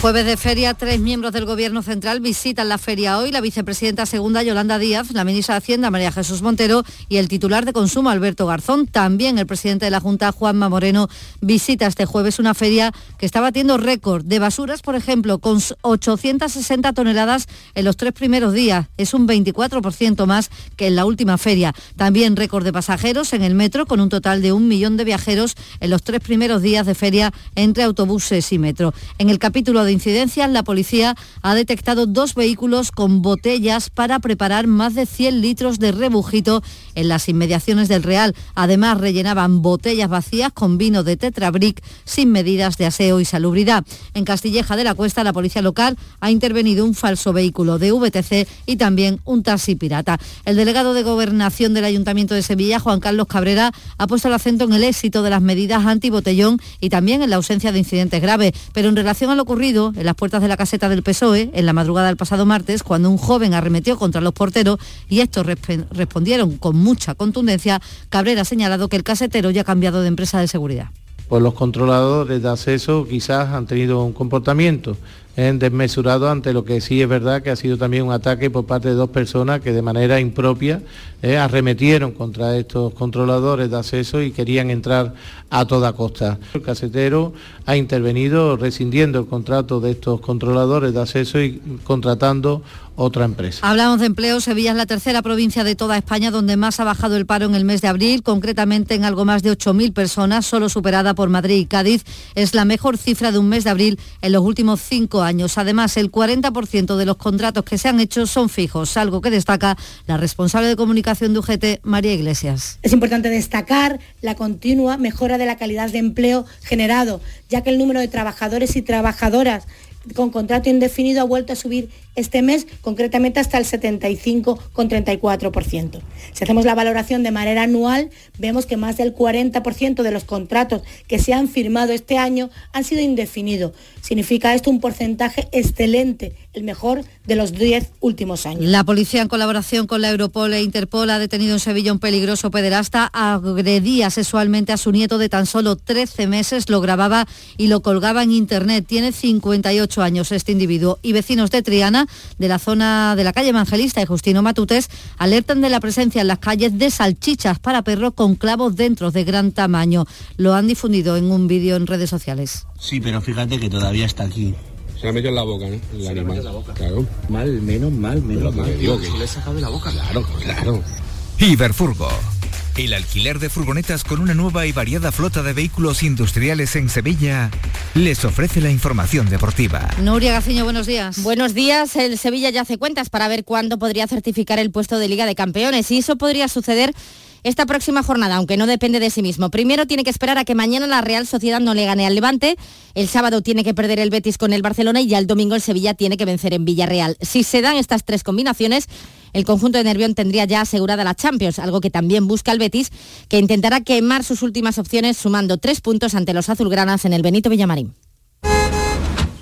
Jueves de feria, tres miembros del Gobierno Central visitan la feria hoy, la vicepresidenta segunda Yolanda Díaz, la ministra de Hacienda María Jesús Montero y el titular de Consumo Alberto Garzón. También el presidente de la Junta Juanma Moreno visita este jueves una feria que está batiendo récord de basuras, por ejemplo, con 860 toneladas en los tres primeros días. Es un 24% más que en la última feria. También récord de pasajeros en el metro con un total de un millón de viajeros en los tres primeros días de feria entre autobuses y metro. En el capítulo de incidencias, la policía ha detectado dos vehículos con botellas para preparar más de 100 litros de rebujito en las inmediaciones del Real. Además, rellenaban botellas vacías con vino de Tetrabric sin medidas de aseo y salubridad. En Castilleja de la Cuesta, la policía local ha intervenido un falso vehículo de VTC y también un taxi pirata. El delegado de Gobernación del Ayuntamiento de Sevilla, Juan Carlos Cabrera, ha puesto el acento en el éxito de las medidas antibotellón y también en la ausencia de incidentes graves. Pero en relación a lo en las puertas de la caseta del PSOE en la madrugada del pasado martes cuando un joven arremetió contra los porteros y estos respondieron con mucha contundencia, Cabrera ha señalado que el casetero ya ha cambiado de empresa de seguridad. Pues los controladores de acceso quizás han tenido un comportamiento eh, desmesurado ante lo que sí es verdad que ha sido también un ataque por parte de dos personas que de manera impropia eh, arremetieron contra estos controladores de acceso y querían entrar a toda costa. El casetero ha intervenido rescindiendo el contrato de estos controladores de acceso y contratando otra empresa. Hablamos de empleo. Sevilla es la tercera provincia de toda España donde más ha bajado el paro en el mes de abril, concretamente en algo más de 8.000 personas, solo superada por Madrid y Cádiz. Es la mejor cifra de un mes de abril en los últimos cinco años. Además, el 40% de los contratos que se han hecho son fijos, algo que destaca la responsable de comunicación de UGT, María Iglesias. Es importante destacar la continua mejora de la calidad de empleo generado, ya que el número de trabajadores y trabajadoras con contrato indefinido ha vuelto a subir este mes, concretamente hasta el 75,34%. Si hacemos la valoración de manera anual, vemos que más del 40% de los contratos que se han firmado este año han sido indefinidos. Significa esto un porcentaje excelente, el mejor de los 10 últimos años. La policía, en colaboración con la Europol e Interpol, ha detenido en Sevilla un peligroso pederasta. Agredía sexualmente a su nieto de tan solo 13 meses, lo grababa y lo colgaba en Internet. Tiene 58 años este individuo y vecinos de Triana de la zona de la calle Evangelista y Justino Matutes alertan de la presencia en las calles de salchichas para perros con clavos dentro de gran tamaño. Lo han difundido en un vídeo en redes sociales. Sí, pero fíjate que todavía está aquí. Se ha metido en la boca, ¿no? El Se animal. la boca. Claro. Mal, menos mal, menos Pero mal. que digo que- Se le he sacado de la boca. Claro, claro. Iberfurgo. El alquiler de furgonetas con una nueva y variada flota de vehículos industriales en Sevilla les ofrece la información deportiva. Nuria Gaciño, buenos días. Buenos días. El Sevilla ya hace cuentas para ver cuándo podría certificar el puesto de Liga de Campeones y eso podría suceder esta próxima jornada, aunque no depende de sí mismo. Primero tiene que esperar a que mañana la Real Sociedad no le gane al Levante, el sábado tiene que perder el Betis con el Barcelona y ya el domingo el Sevilla tiene que vencer en Villarreal. Si se dan estas tres combinaciones, el conjunto de Nervión tendría ya asegurada la Champions, algo que también busca el Betis, que intentará quemar sus últimas opciones sumando tres puntos ante los azulgranas en el Benito Villamarín.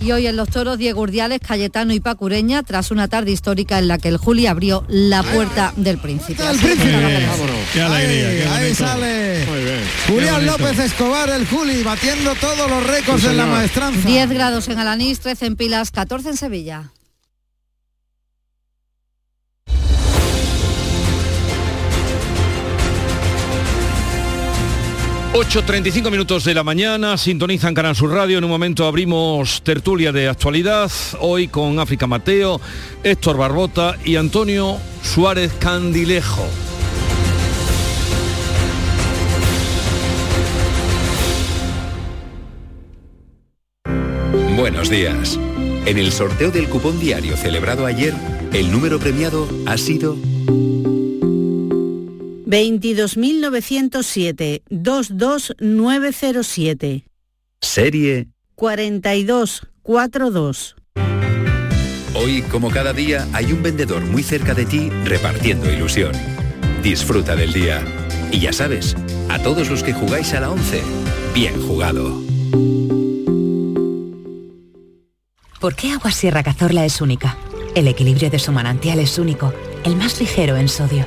Y hoy en los toros Diego Urdiales, Cayetano y Pacureña, tras una tarde histórica en la que el Juli abrió la puerta del príncipe. ¡El príncipe! ¡Qué alegría! Ahí, qué ahí bonito. sale Muy bien. Julián. López Escobar, el Juli, batiendo todos los récords Sí, en la maestranza. 10 grados en Alanís, 13 en Pilas, 14 en Sevilla. ...8.35 minutos de la mañana, sintonizan Canal Sur Radio, en un momento abrimos tertulia de actualidad, hoy con África Mateo, Héctor Barbota y Antonio Suárez Candilejo. Buenos días. En el sorteo del cupón diario celebrado ayer, el número premiado ha sido 22.907 22907 serie. 4242 Hoy, como cada día, hay un vendedor muy cerca de ti repartiendo ilusión. Disfruta del día. Y ya sabes, a todos los que jugáis a la 11, bien jugado. ¿Por qué Agua Sierra Cazorla es única? El equilibrio de su manantial es único, el más ligero en sodio,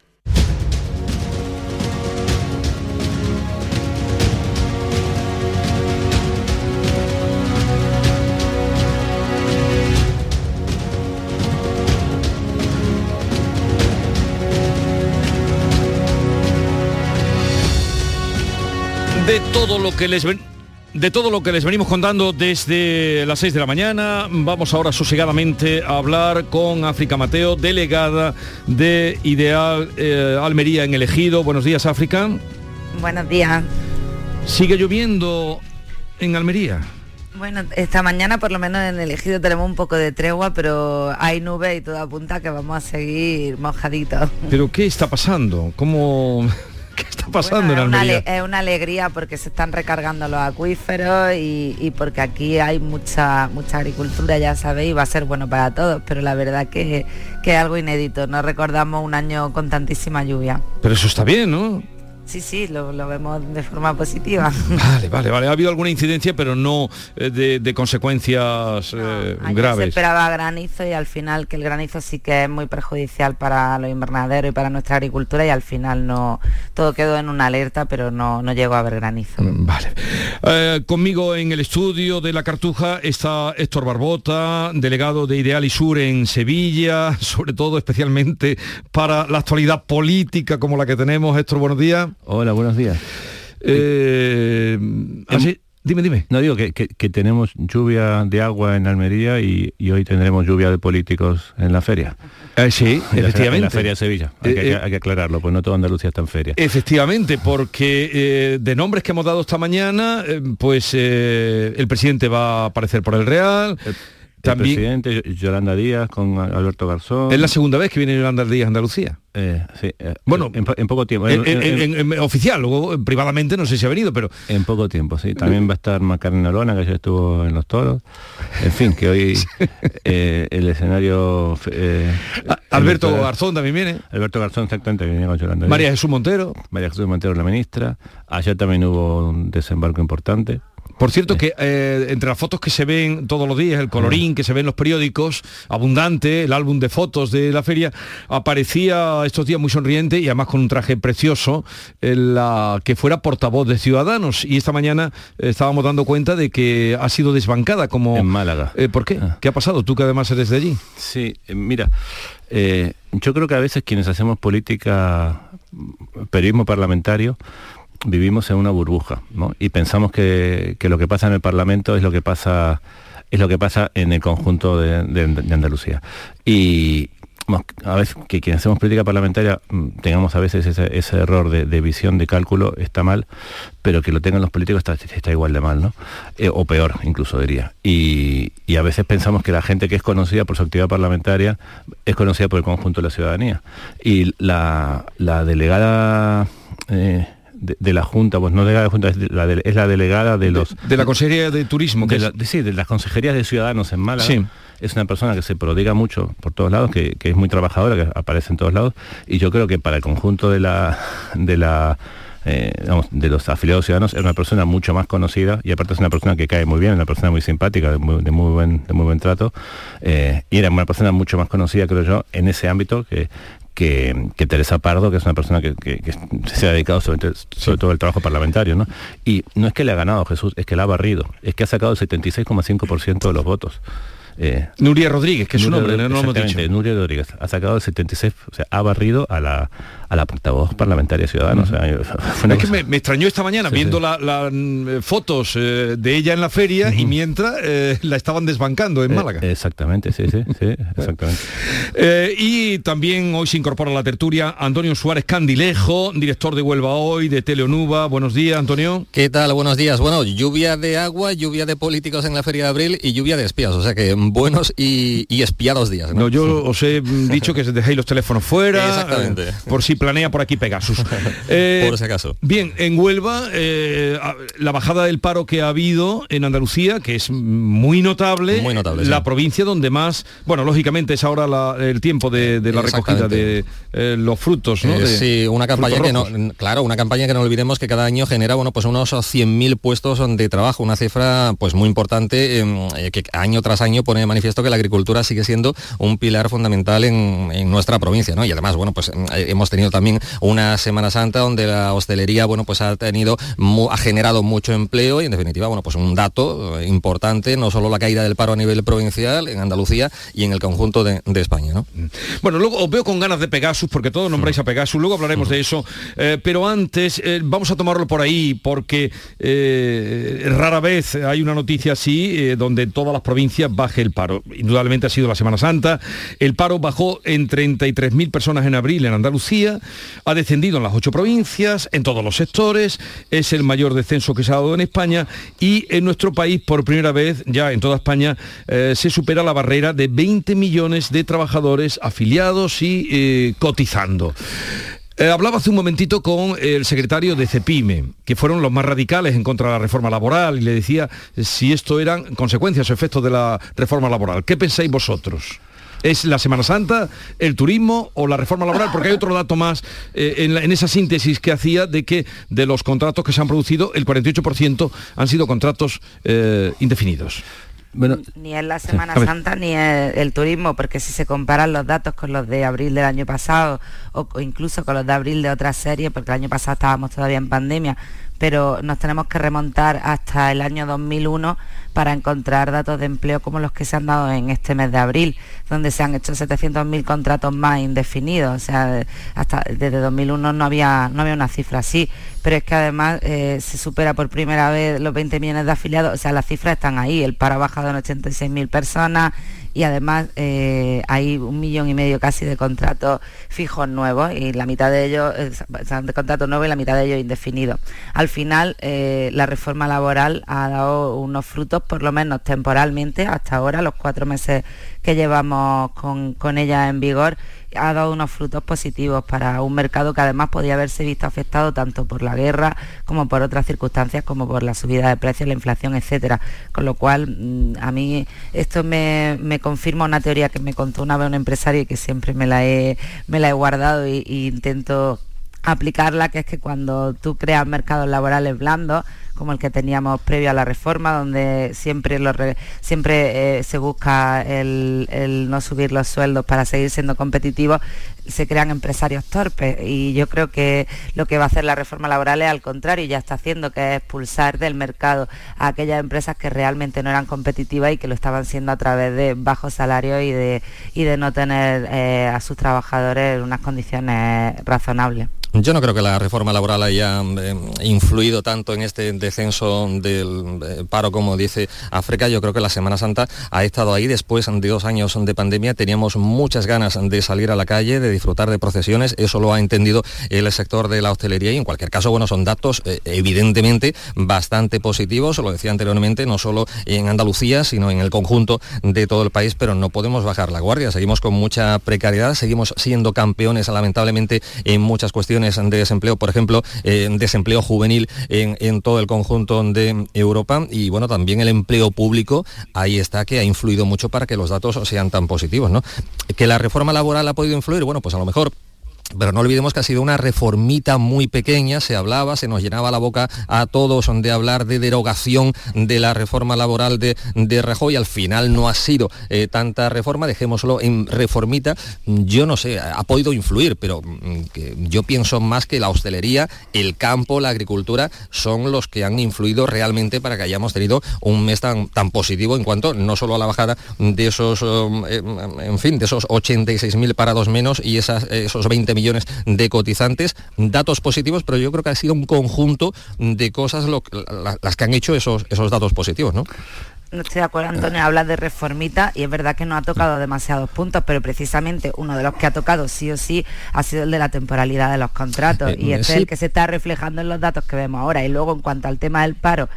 De todo lo que les ven- de todo lo que les venimos contando desde las 6 de la mañana, vamos ahora sosegadamente a hablar con África Mateo, delegada de Ideal eh, Almería en el Ejido. Buenos días, África. Buenos días. ¿Sigue lloviendo en Almería? Bueno, esta mañana por lo menos en el ejido tenemos un poco de tregua, pero hay nubes y todo apunta que vamos a seguir mojaditos. ¿Pero qué está pasando? ¿Cómo qué está pasando Bueno, es, en una, Almería? ale- es una alegría porque se están recargando los acuíferos y, y porque aquí hay mucha mucha agricultura, ya sabéis, y va a ser bueno para todos, pero la verdad que, que es algo inédito. No recordamos un año con tantísima lluvia. Pero eso está bien, ¿no? Sí, sí, lo, lo vemos de forma positiva. Vale, vale, vale. Ha habido alguna incidencia, pero no eh, de, de consecuencias eh, Ayer se graves. esperaba granizo y al final que el granizo sí que es muy perjudicial para los invernaderos y para nuestra agricultura y al final no todo quedó en una alerta pero no, no llegó a haber granizo. Vale. Eh, conmigo en el estudio de la Cartuja está Héctor Barbota, delegado de Ideal y Sur en Sevilla, sobre todo especialmente para la actualidad política como la que tenemos. Héctor, buenos días. Hola, buenos días. Eh, así- dime, dime. No digo que, que- que tenemos lluvia de agua en Almería y, y hoy tendremos lluvia de políticos en la feria. Eh, sí, En la efectivamente. En la feria de Sevilla. Hay, Eh, que, eh, hay que aclararlo, pues no toda Andalucía está en feria. Efectivamente, porque eh, de nombres que hemos dado esta mañana, eh, pues eh, el presidente va a aparecer por el Real. El presidente Yo- Yolanda Díaz con Alberto Garzón. Es la segunda vez que viene Yolanda Díaz a Andalucía. Eh, sí, eh, Bueno, en, po- en poco tiempo. En, oficial, luego eh, privadamente no sé si ha venido, pero En poco tiempo, sí. También va a estar Macarena Lona, que ya estuvo en los toros. En fin, que hoy eh, el escenario... eh, Alberto Garzón también viene. Alberto Garzón, exactamente, que viene con Yolanda María Díaz. Jesús Montero. María Jesús Montero, la ministra. Ayer también hubo un desembarco importante. Por cierto que eh, entre las fotos que se ven todos los días, el colorín que se ve en los periódicos, abundante, el álbum de fotos de la feria, aparecía estos días muy sonriente y además con un traje precioso, la que fuera portavoz de Ciudadanos. Y esta mañana eh, estábamos dando cuenta de que ha sido desbancada como... En Málaga. Eh, ¿Por qué? ¿Qué ha pasado? Tú que además eres de allí. Sí, mira, yo creo que a veces quienes hacemos política, periodismo parlamentario, vivimos en una burbuja ¿no? y pensamos que, lo que pasa en el Parlamento es lo que pasa es lo que pasa en el conjunto de, Andalucía. Y a veces que quienes hacemos política parlamentaria mm, tengamos a veces ese, error de, visión, de cálculo, está mal, pero que lo tengan los políticos está, igual de mal, ¿no? Eh, o peor, incluso diría. Y, a veces pensamos que la gente que es conocida por su actividad parlamentaria es conocida por el conjunto de la ciudadanía. Y la, delegada... Eh, de, la Junta, pues no delegada de Junta, es la, es la delegada de los... De, la Consejería de Turismo. Que de sí, de las Consejerías de Ciudadanos en Málaga. Sí. Es una persona que se prodiga mucho por todos lados, que, es muy trabajadora, que aparece en todos lados, y yo creo que para el conjunto de la... De la eh, de los afiliados ciudadanos es una persona mucho más conocida y aparte es una persona que cae muy bien, una persona muy simpática, de muy, buen, de muy buen trato eh, y era una persona mucho más conocida, creo yo, en ese ámbito que, que, Teresa Pardo, que es una persona que, se ha dedicado sobre, todo al trabajo parlamentario, ¿no? Y no es que le ha ganado Jesús, es que le ha barrido, es que ha sacado el 76,5% de los votos. Eh, Nuria Rodríguez, que es su nombre, no, lo hemos dicho. Nuria Rodríguez ha sacado el 76, o sea, ha barrido a la, a la portavoz parlamentaria ciudadana. es que me, extrañó esta mañana viendo las mm, fotos eh, de ella en la feria y mientras eh, la estaban desbancando en Málaga. exactamente, sí, sí, sí, exactamente. y también hoy se incorpora a la tertulia Antonio Suárez Candilejo, director de Huelva Hoy, de Teleonuba. Buenos días, Antonio. ¿Qué tal? Buenos días. Bueno, lluvia de agua, lluvia de políticos en la feria de abril y lluvia de espías. O sea que buenos y, espiados días. ¿no? yo os he dicho que dejéis los teléfonos fuera, eh, por si planea por aquí Pegasus. Eh, por si acaso. Bien, en Huelva, eh, la bajada del paro que ha habido en Andalucía, que es muy notable, muy notable la provincia donde más, bueno, lógicamente es ahora el tiempo de, la recogida de los frutos, ¿no? sí, una campaña que no, claro, una campaña que no olvidemos que cada año genera, bueno, pues unos 100.000 puestos de trabajo, una cifra pues muy importante em, que año tras año pone de manifiesto que la agricultura sigue siendo un pilar fundamental en, nuestra provincia, ¿no? Y además, bueno, pues eh, hemos tenido también una Semana Santa donde la hostelería, bueno, pues ha tenido, ha generado mucho empleo y en definitiva, bueno, pues un dato eh, importante, no solo la caída del paro a nivel provincial en Andalucía y en el conjunto de, España, ¿no? Bueno, luego os veo con ganas de Pegasus, porque todos nombráis a Pegasus, luego hablaremos de eso, eh, pero antes vamos a tomarlo por ahí, porque rara vez hay una noticia así, donde todas las provincias el paro. Indudablemente ha sido la Semana Santa. El paro bajó en 33.000 personas en abril en Andalucía, ha descendido en las ocho provincias, en todos los sectores, es el mayor descenso que se ha dado en España y en nuestro país por primera vez, ya en toda España, eh, se supera la barrera de 20 millones de trabajadores afiliados y eh, cotizando. Eh, hablaba hace un momentito con el secretario de CEPIME, que fueron los más radicales en contra de la reforma laboral, y le decía si esto eran consecuencias o efectos de la reforma laboral. ¿Qué pensáis vosotros? ¿Es la Semana Santa, el turismo o la reforma laboral? Porque hay otro dato más eh, en, esa síntesis que hacía de que de los contratos que se han producido, el 48% han sido contratos eh, indefinidos ni es la Semana Santa ni es el turismo, porque si se comparan los datos con los de abril del año pasado o, incluso con los de abril de otras series, porque el año pasado estábamos todavía en pandemia, pero nos tenemos que remontar hasta el año 2001 para encontrar datos de empleo como los que se han dado en este mes de abril, donde se han hecho 700.000 contratos más indefinidos. O sea, hasta desde 2001 no había, no había una cifra así, pero es que además eh, se supera por primera vez los 20 millones de afiliados, o sea, las cifras están ahí, el paro ha bajado en 86.000 personas, y además eh, hay un millón y medio casi de contratos fijos nuevos y la mitad de ellos son de contratos nuevos y la mitad de ellos indefinidos. Al final eh, la reforma laboral ha dado unos frutos, por lo menos temporalmente, hasta ahora, los cuatro meses que llevamos con, con ella en vigor ha dado unos frutos positivos para un mercado que además podía haberse visto afectado tanto por la guerra como por otras circunstancias como por la subida de precios, la inflación, etcétera. Con lo cual mm, a mí esto me, confirma una teoría que me contó una vez un empresario y que siempre me la he, me la he guardado e intento aplicarla, que es que cuando tú creas mercados laborales blandos, como el que teníamos previo a la reforma, donde siempre, siempre eh, se busca el, no subir los sueldos para seguir siendo competitivos, se crean empresarios torpes. Y yo creo que lo que va a hacer la reforma laboral es al contrario, ya está haciendo, que es expulsar del mercado a aquellas empresas que realmente no eran competitivas y que lo estaban siendo a través de bajos salarios y de, y de no tener eh, a sus trabajadores en unas condiciones razonables. Yo no creo que la reforma laboral haya eh, influido tanto en este descenso del eh, paro como dice África. Yo creo que la Semana Santa ha estado ahí después de dos años de pandemia. Teníamos muchas ganas de salir a la calle, de disfrutar de procesiones. Eso lo ha entendido el sector de la hostelería y en cualquier caso, bueno, son datos eh, evidentemente bastante positivos. Lo decía anteriormente, no solo en Andalucía, sino en el conjunto de todo el país, pero no podemos bajar la guardia. Seguimos con mucha precariedad, seguimos siendo campeones lamentablemente en muchas cuestiones de desempleo, por ejemplo, eh, desempleo juvenil en, todo el conjunto de Europa y bueno, también el empleo público, ahí está que ha influido mucho para que los datos sean tan positivos, ¿no? Que la reforma laboral ha podido influir, bueno, pues a lo mejor pero no olvidemos que ha sido una reformita muy pequeña, se hablaba, se nos llenaba la boca a todos de hablar de derogación de la reforma laboral de, de Rajoy, al final no ha sido eh, tanta reforma, dejémoslo en reformita, yo no sé, ha podido influir, pero mm, yo pienso más que la hostelería, el campo, la agricultura son los que han influido realmente para que hayamos tenido un mes tan, tan positivo en cuanto no solo a la bajada de esos, um, eh, en fin, de esos 86.000 parados menos y esos 20 millones de cotizantes, datos positivos, pero yo creo que ha sido un conjunto de cosas las que han hecho esos, esos datos positivos, ¿no? No estoy de acuerdo, Antonio, habla de reformita y es verdad que no ha tocado demasiados puntos, pero precisamente uno de los que ha tocado sí o sí ha sido el de la temporalidad de los contratos eh, y este es el que se está reflejando en los datos que vemos ahora. Y luego en cuanto al tema del paro,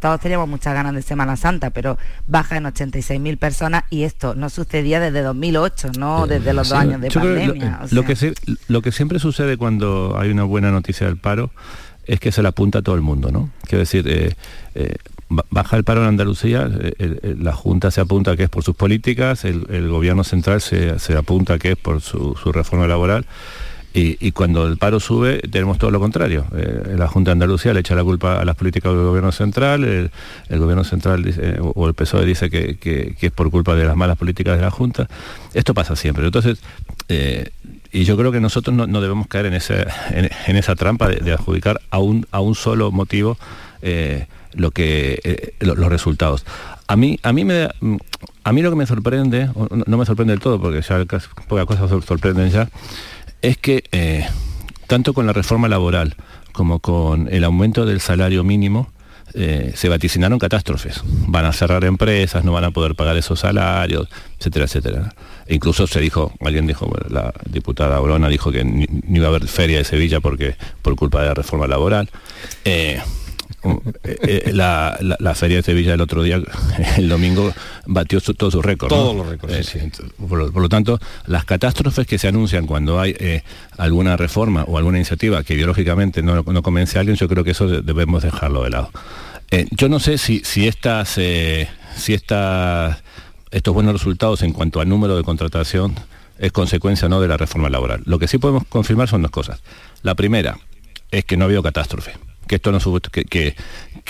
todos teníamos muchas ganas de Semana Santa, pero baja en 86.000 personas y esto no sucedía desde 2008, no eh, desde los dos años de pandemia. Lo, que lo que siempre sucede cuando hay una buena noticia del paro es que se la apunta a todo el mundo, ¿no? Quiero decir, eh, eh, baja el paro en Andalucía, la Junta se apunta que es por sus políticas, el, gobierno central se, apunta que es por su reforma laboral. Y, cuando el paro sube tenemos todo lo contrario. Eh, la Junta de Andalucía le echa la culpa a las políticas del gobierno central, el, gobierno central dice, o el PSOE dice que, es por culpa de las malas políticas de la Junta. Esto pasa siempre. Entonces, eh, y yo creo que nosotros no, debemos caer en, ese, en, esa trampa de, adjudicar a un, a un solo motivo eh, lo que, los resultados. A mí, a mí me a mí lo que me sorprende, no, me sorprende del todo, porque ya pocas cosas sorprenden ya, es que eh, tanto con la reforma laboral como con el aumento del salario mínimo, eh, se vaticinaron catástrofes. Van a cerrar empresas, no van a poder pagar esos salarios, etcétera, etcétera. E incluso se dijo, alguien dijo, la diputada Olona dijo que ni, iba a haber feria de Sevilla porque por culpa de la reforma laboral. Eh, eh, eh, la, feria de Sevilla el otro día, el domingo, batió todos sus récords. Todos los récords. Eh, por, lo, tanto, las catástrofes que se anuncian cuando hay alguna reforma o alguna iniciativa que ideológicamente no, convence a alguien, yo creo que eso debemos dejarlo de lado. yo no sé si, si estas, si estas, estos buenos resultados en cuanto al número de contratación es consecuencia no de la reforma laboral. Lo que sí podemos confirmar son dos cosas. La primera es que no ha habido catástrofe que esto no que, que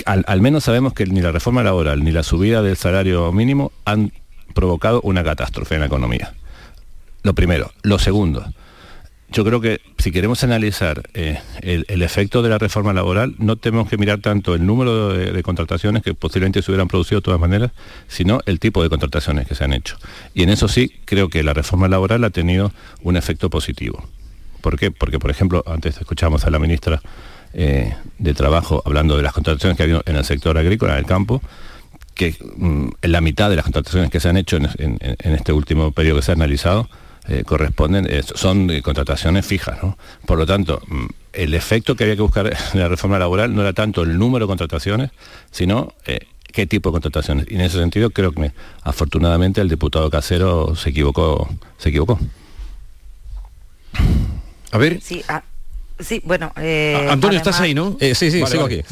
al, menos sabemos que ni la reforma laboral ni la subida del salario mínimo han provocado una catástrofe en la economía. Lo primero. Lo segundo, yo creo que si queremos analizar eh, el, efecto de la reforma laboral, no tenemos que mirar tanto el número de, contrataciones que posiblemente se hubieran producido de todas maneras, sino el tipo de contrataciones que se han hecho. Y en eso sí creo que la reforma laboral ha tenido un efecto positivo. ¿Por qué? Porque, por ejemplo, antes escuchamos a la ministra eh, de trabajo, hablando de las contrataciones que ha habido en el sector agrícola, en el campo, que mm, en la mitad de las contrataciones que se han hecho en, este último periodo que se ha analizado eh, corresponden, eh, son contrataciones fijas. Por lo tanto, mm, el efecto que había que buscar en la reforma laboral no era tanto el número de contrataciones, sino qué tipo de contrataciones. Y en ese sentido creo que afortunadamente el diputado Casero se equivocó. Se equivocó. A ver. Sí, Sí, bueno. Eh, Antonio, estás ahí, ¿no? Eh, sí, sí, sigo aquí.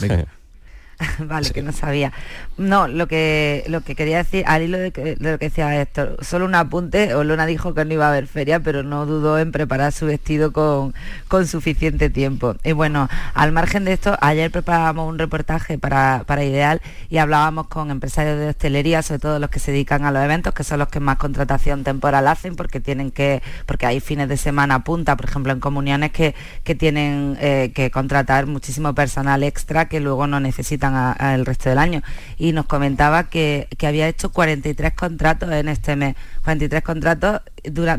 vale, que no sabía. No, lo que lo que quería decir, al hilo de, de, lo que decía Héctor, solo un apunte, Olona dijo que no iba a haber feria, pero no dudó en preparar su vestido con, con suficiente tiempo. Y bueno, al margen de esto, ayer preparábamos un reportaje para, para Ideal y hablábamos con empresarios de hostelería, sobre todo los que se dedican a los eventos, que son los que más contratación temporal hacen, porque tienen que, porque hay fines de semana punta, por ejemplo, en comuniones que, que tienen eh, que contratar muchísimo personal extra que luego no necesitan el resto del año. Y nos comentaba que, que, había hecho 43 contratos en este mes, 43 contratos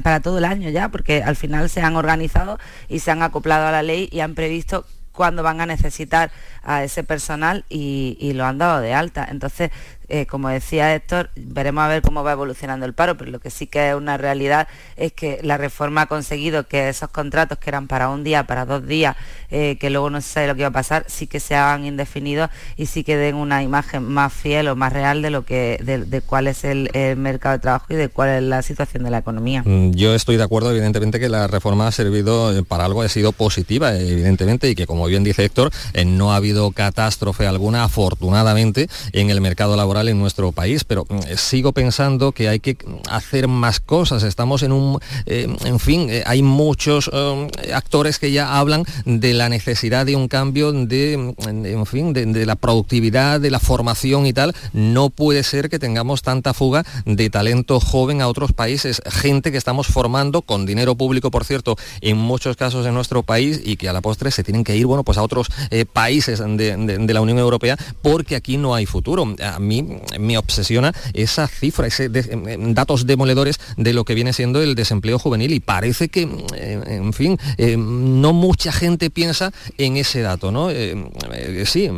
para todo el año ya, porque al final se han organizado y se han acoplado a la ley y han previsto cuándo van a necesitar a ese personal y, lo han dado de alta. Entonces, eh, como decía Héctor, veremos a ver cómo va evolucionando el paro, pero lo que sí que es una realidad es que la reforma ha conseguido que esos contratos que eran para un día, para dos días, eh, que luego no se sabe lo que iba a pasar, sí que se hagan indefinidos y sí que den una imagen más fiel o más real de lo que de, cuál es el, el, mercado de trabajo y de cuál es la situación de la economía. Mm, yo estoy de acuerdo, evidentemente, que la reforma ha servido eh, para algo, ha sido positiva, evidentemente, y que como bien dice Héctor, no ha habido catástrofe alguna, afortunadamente, en el mercado laboral en nuestro país, pero mm, sigo pensando que hay que hacer más cosas. Estamos en un, eh, en fin, eh, hay muchos eh, actores que ya hablan de la necesidad de un cambio de, en fin, de, la productividad, de la formación y tal. No puede ser que tengamos tanta fuga de talento joven a otros países, gente que estamos formando con dinero público, por cierto, en muchos casos en nuestro país y que a la postre se tienen que ir, bueno, pues a otros eh, países de, la Unión Europea porque aquí no hay futuro. A mí me obsesiona esa cifra, ese de, datos demoledores de lo que viene siendo el desempleo juvenil y parece que, eh, en fin, no mucha gente piensa en ese dato, ¿no? Eh, sí,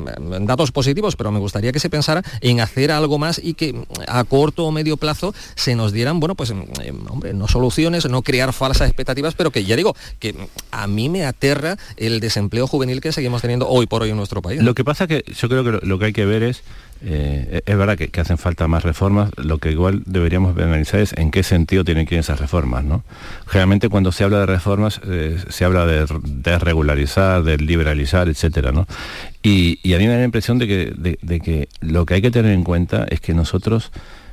datos positivos, pero me gustaría que se pensara en hacer algo más y que a corto o medio plazo se nos dieran, bueno, pues, hombre, no soluciones, no crear falsas expectativas, pero que ya digo, que a mí me aterra el desempleo juvenil que seguimos teniendo hoy por hoy en nuestro país. Lo que pasa que yo creo que lo, que hay que ver es eh, es verdad que, hacen falta más reformas, lo que igual deberíamos analizar es en qué sentido tienen que ir esas reformas. ¿no? Generalmente cuando se habla de reformas eh, se habla de, de, regularizar, de liberalizar, etcétera, ¿no? Y, a mí me da la impresión de que, de, que, lo que hay que tener en cuenta es que nosotros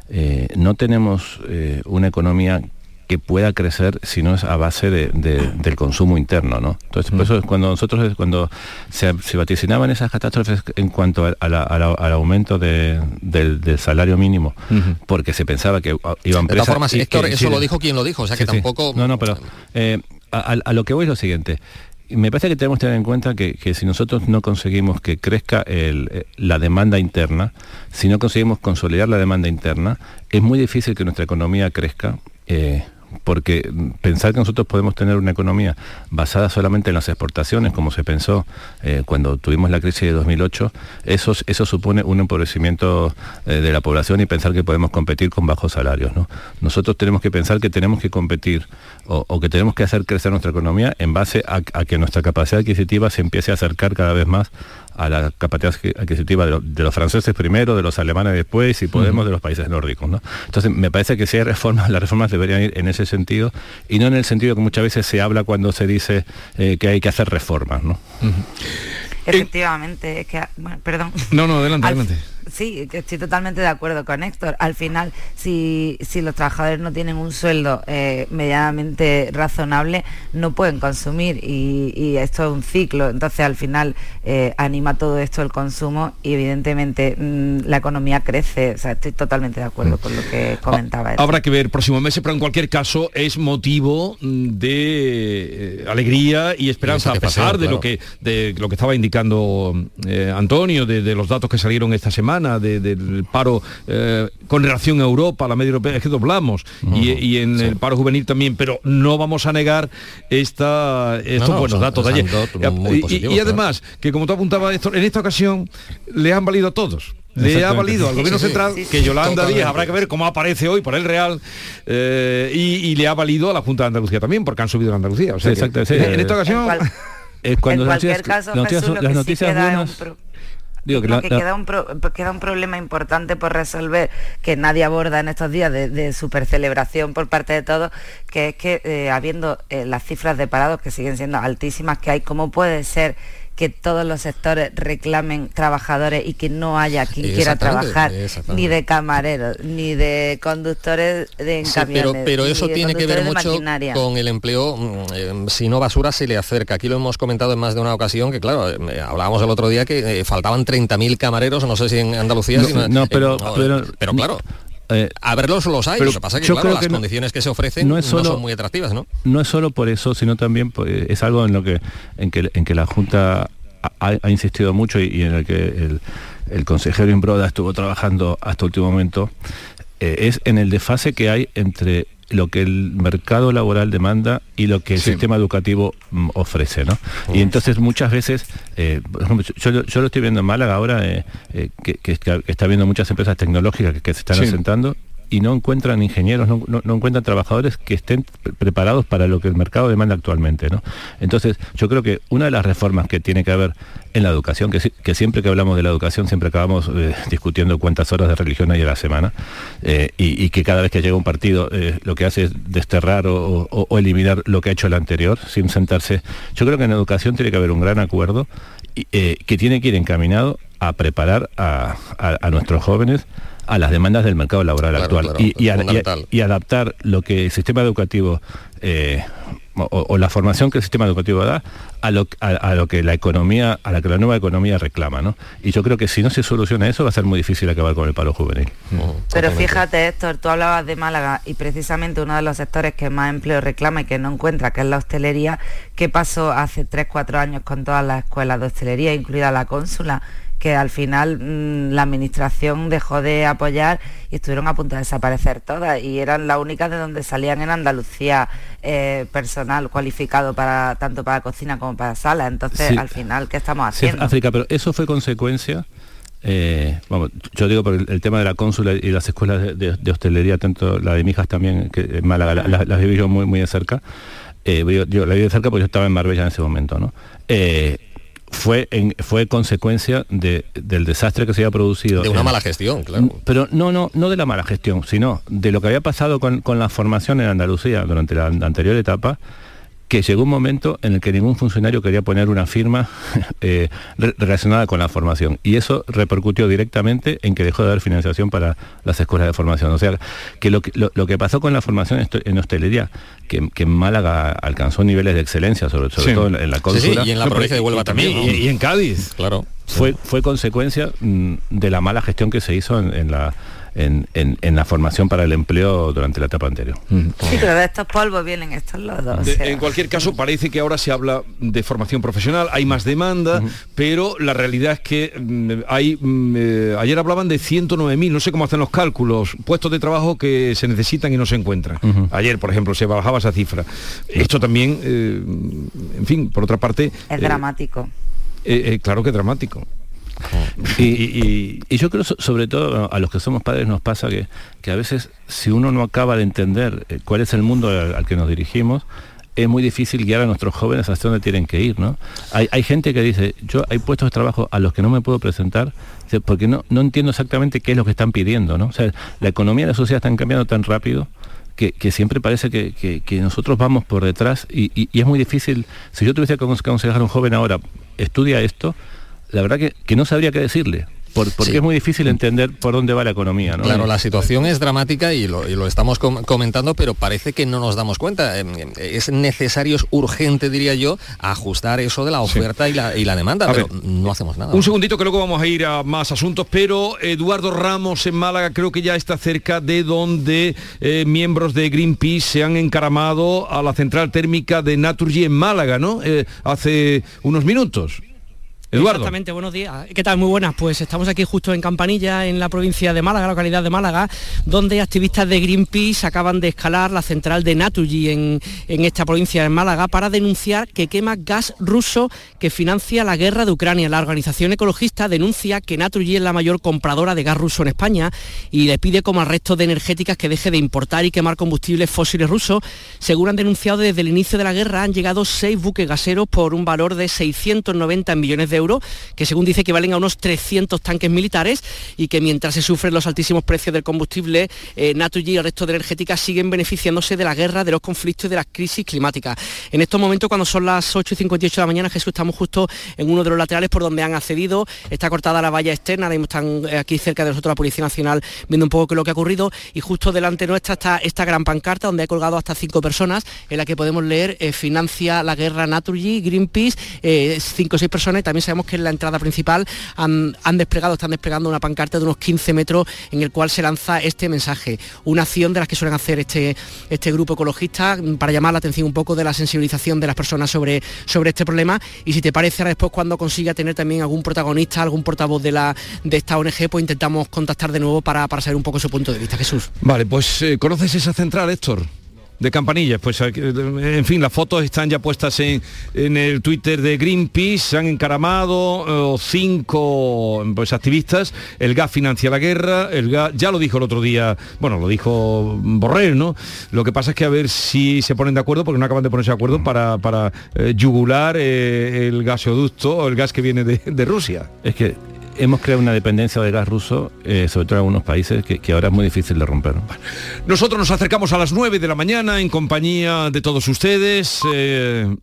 eh, no tenemos una economía que pueda crecer si no es a base de, de, del consumo interno, ¿no? Entonces, por eso cuando nosotros, cuando se, se vaticinaban esas catástrofes en cuanto a, a la, a la, al aumento de, del, del, salario mínimo, uh -huh. porque se pensaba que iban De todas formas, Héctor, eso sí, lo dijo quien lo dijo, o sea que sí, tampoco... No, no, pero eh, a, a, lo que voy es lo siguiente me parece que tenemos que tener en cuenta que, que si nosotros no conseguimos que crezca el, la demanda interna, si no conseguimos consolidar la demanda interna, es muy difícil que nuestra economía crezca. Eh, porque pensar que nosotros podemos tener una economía basada solamente en las exportaciones, como se pensó eh, cuando tuvimos la crisis de 2008, eso, eso supone un empobrecimiento eh, de la población y pensar que podemos competir con bajos salarios. ¿no? Nosotros tenemos que pensar que tenemos que competir o, que tenemos que hacer crecer nuestra economía en base a, que nuestra capacidad adquisitiva se empiece a acercar cada vez más a la capacidad adquisitiva de, lo, de, los franceses primero, de los alemanes después y Podemos uh -huh. de los países nórdicos. ¿no? Entonces, me parece que si hay reformas, las reformas deberían ir en ese sentido y no en el sentido que muchas veces se habla cuando se dice eh, que hay que hacer reformas. ¿no? Uh -huh. Efectivamente, es que, bueno, perdón. No, no, adelante, Al, Sí, estoy totalmente de acuerdo con Héctor. Al final, si, si los trabajadores no tienen un sueldo eh, medianamente razonable, no pueden consumir y, y, esto es un ciclo. Entonces, al final, eh, anima todo esto el consumo y evidentemente mmm, la economía crece. O sea, estoy totalmente de acuerdo mm. con lo que comentaba. Héctor. Habrá que ver próximos meses, pero en cualquier caso es motivo de eh, alegría y esperanza, a pesar pasó, de, lo que, de lo que estaba indicando eh, Antonio, de, de los datos que salieron esta semana de, del paro eh, con relación a Europa, a la media europea, es que doblamos, uh -huh. y, y, en sí. el paro juvenil también, pero no vamos a negar esta, estos no, no, buenos son, datos de ayer. Y, y, además, claro. que como tú apuntabas, esto, en esta ocasión le han valido a todos le ha valido al gobierno sí, central sí, sí, que Yolanda Díaz habrá que ver cómo aparece hoy por el Real eh, y, y, le ha valido a la Junta de Andalucía también porque han subido en Andalucía o sea exacto, en esta ocasión en, cual, cuando en cualquier noticias, caso noticias, Jesús, las noticias buenas Digo que, la, que queda, un pro, queda un problema importante por resolver que nadie aborda en estos días de, de super celebración por parte de todos, que es que eh, habiendo eh, las cifras de parados que siguen siendo altísimas que hay, ¿cómo puede ser que todos los sectores reclamen trabajadores y que no haya quien quiera trabajar, ni de camareros, ni de conductores de camiones. Pero, pero eso tiene que ver mucho con el empleo, mm, eh, si no basura se le acerca. Aquí lo hemos comentado en más de una ocasión, que claro, eh, hablábamos el otro día que faltaban 30.000 camareros, no sé si en Andalucía... No, pero, pero, pero, claro, eh, a verlos los hay, lo que pasa es que, claro, las condiciones que se ofrecen no, son muy atractivas, ¿no? No es solo por eso, sino también pues, es algo en lo que en que, en que la Junta ha, insistido mucho y, en el que el, el consejero Imbroda estuvo trabajando hasta último momento, eh, es en el desfase que hay entre lo que el mercado laboral demanda y lo que el sistema educativo mm, ofrece. ¿no? Y entonces muchas veces, eh, yo, lo estoy viendo en Málaga ahora, eh, eh, que, está viendo muchas empresas tecnológicas que, se están asentando y no encuentran ingenieros, no, encuentran trabajadores que estén preparados para lo que el mercado demanda actualmente. ¿no? Entonces, yo creo que una de las reformas que tiene que haber en la educación, que, siempre que hablamos de la educación siempre acabamos eh, discutiendo cuántas horas de religión hay a la semana, eh, y, que cada vez que llega un partido eh, lo que hace es desterrar o, eliminar lo que ha hecho el anterior, sin sentarse. Yo creo que en educación tiene que haber un gran acuerdo que tiene que ir encaminado a preparar a nuestros jóvenes a las demandas del mercado laboral actual y, adaptar lo que el sistema educativo eh, o, la formación que el sistema educativo da a lo, a, lo, que la economía, a la que la nueva economía reclama, ¿no? Y yo creo que si no se soluciona eso va a ser muy difícil acabar con el paro juvenil. Pero fíjate, Héctor, tú hablabas de Málaga y precisamente uno de los sectores que más empleo reclama y que no encuentra, que es la hostelería, ¿qué pasó hace 3, 4 años con todas las escuelas de hostelería, incluida la cónsula? Que al final mm, la administración dejó de apoyar y estuvieron a punto de desaparecer todas y eran las únicas de donde salían en Andalucía eh, personal cualificado para tanto para cocina como para sala. Entonces, al final, ¿qué estamos haciendo? África, pero eso fue consecuencia. Eh, vamos, yo digo por el, tema de la cónsula y las escuelas de, hostelería, tanto la de mi hijas también, que en Málaga las viví yo muy, muy de cerca. Eh, yo, la vi de cerca porque yo estaba en Marbella en ese momento, ¿no? Fue, en, fue consecuencia del desastre que se había producido. De una mala gestión, claro. Pero no, no, no de la mala gestión, sino de lo que había pasado con, con la formación en Andalucía durante la anterior etapa, que llegó un momento en el que ningún funcionario quería poner una firma eh, relacionada con la formación. Y eso repercutió directamente en que dejó de dar financiación para las escuelas de formación. O sea, que lo que, lo, que pasó con la formación en hostelería, que, en Málaga alcanzó niveles de excelencia, sobre, sobre todo en, la cónsula. y en la provincia de Huelva también. Y, en Cádiz. Claro. Fue, fue consecuencia mm, de la mala gestión que se hizo en la en, la formación para el empleo durante la etapa anterior. Sí, pero de estos polvos vienen estos lodos. En cualquier caso, parece que ahora se habla de formación profesional, hay más demanda, pero la realidad es que mm, hay, mm, eh, ayer hablaban de 109.000, no sé cómo hacen los cálculos, puestos de trabajo que se necesitan y no se encuentran. Ayer, por ejemplo, se bajaba esa cifra. Esto también, eh, en fin, por otra parte... Es dramático. Eh, claro que es dramático. Y, yo creo sobre todo a los que somos padres nos pasa que, que a veces si uno no acaba de entender eh, cuál es el mundo al, que nos dirigimos, es muy difícil guiar a nuestros jóvenes hasta dónde tienen que ir, ¿no? Hay, gente que dice, yo hay puestos de trabajo a los que no me puedo presentar porque no, no entiendo exactamente qué es lo que están pidiendo, ¿no? O sea, la economía y la sociedad están cambiando tan rápido que, siempre parece que, nosotros vamos por detrás y, y, es muy difícil, si yo tuviese que aconsejar a un joven ahora, estudia esto, la verdad que, que no sabría qué decirle porque es muy difícil entender por dónde va la economía. ¿no? Claro, la situación es dramática y lo, estamos comentando, pero parece que no nos damos cuenta. Em, em, es necesario, es urgente, diría yo, ajustar eso de la oferta y, la, demanda, pero no hacemos nada. Un segundito que luego vamos a ir a más asuntos, pero Eduardo Ramos en Málaga creo que ya está cerca de donde eh, miembros de Greenpeace se han encaramado a la central térmica de Naturgy en Málaga, ¿no? Eh, hace unos minutos. Eduardo. Exactamente, buenos días. ¿Qué tal? Muy buenas. Pues estamos aquí justo en Campanilla, en la provincia de Málaga, localidad de Málaga, donde activistas de Greenpeace acaban de escalar la central de Naturgy en, esta provincia de Málaga para denunciar que quema gas ruso que financia la guerra de Ucrania. La organización ecologista denuncia que Naturgy es la mayor compradora de gas ruso en España y le pide como al resto de energéticas que deje de importar y quemar combustibles fósiles rusos. Según han denunciado desde el inicio de la guerra, han llegado seis buques gaseros por un valor de 690 millones de euros, que según dice que valen a unos 300 tanques militares y que mientras se sufren los altísimos precios del combustible, eh, y el resto de energéticas siguen beneficiándose de la guerra, de los conflictos y de las crisis climáticas. En estos momentos, cuando son las 8 y 58 de la mañana, Jesús, estamos justo en uno de los laterales por donde han accedido. Está cortada la valla externa, ahora mismo están eh, aquí cerca de nosotros la Policía Nacional viendo un poco qué es lo que ha ocurrido y justo delante nuestra está esta gran pancarta donde ha colgado hasta cinco personas en la que podemos leer eh, financia la guerra Naturgy, Greenpeace, eh, cinco o seis personas y también sabemos que en la entrada principal han, desplegado, están desplegando una pancarta de unos 15 metros en el cual se lanza este mensaje, una acción de las que suelen hacer este, este grupo ecologista mm, para llamar la atención un poco de la sensibilización de las personas sobre, sobre este problema y si te parece ahora después cuando consiga tener también algún protagonista, algún portavoz de, la, de esta ONG, pues intentamos contactar de nuevo para, para saber un poco su punto de vista. Jesús. Vale, pues eh, ¿conoces esa central, Héctor? De Campanillas. Pues eh, en fin, las fotos están ya puestas en, en el Twitter de Greenpeace, se han encaramado eh, cinco pues, activistas, el gas financia la guerra, el gas, ya lo dijo el otro día, bueno, lo dijo Borrell, ¿no? Lo que pasa es que a ver si se ponen de acuerdo, porque no acaban de ponerse de acuerdo para, para eh, yugular eh, el gasoducto o el gas que viene de, de Rusia. Es que hemos creado una dependencia de gas ruso, eh, sobre todo en algunos países, que, ahora es muy difícil de romper. Nosotros nos acercamos a las 9 de la mañana en compañía de todos ustedes. Eh,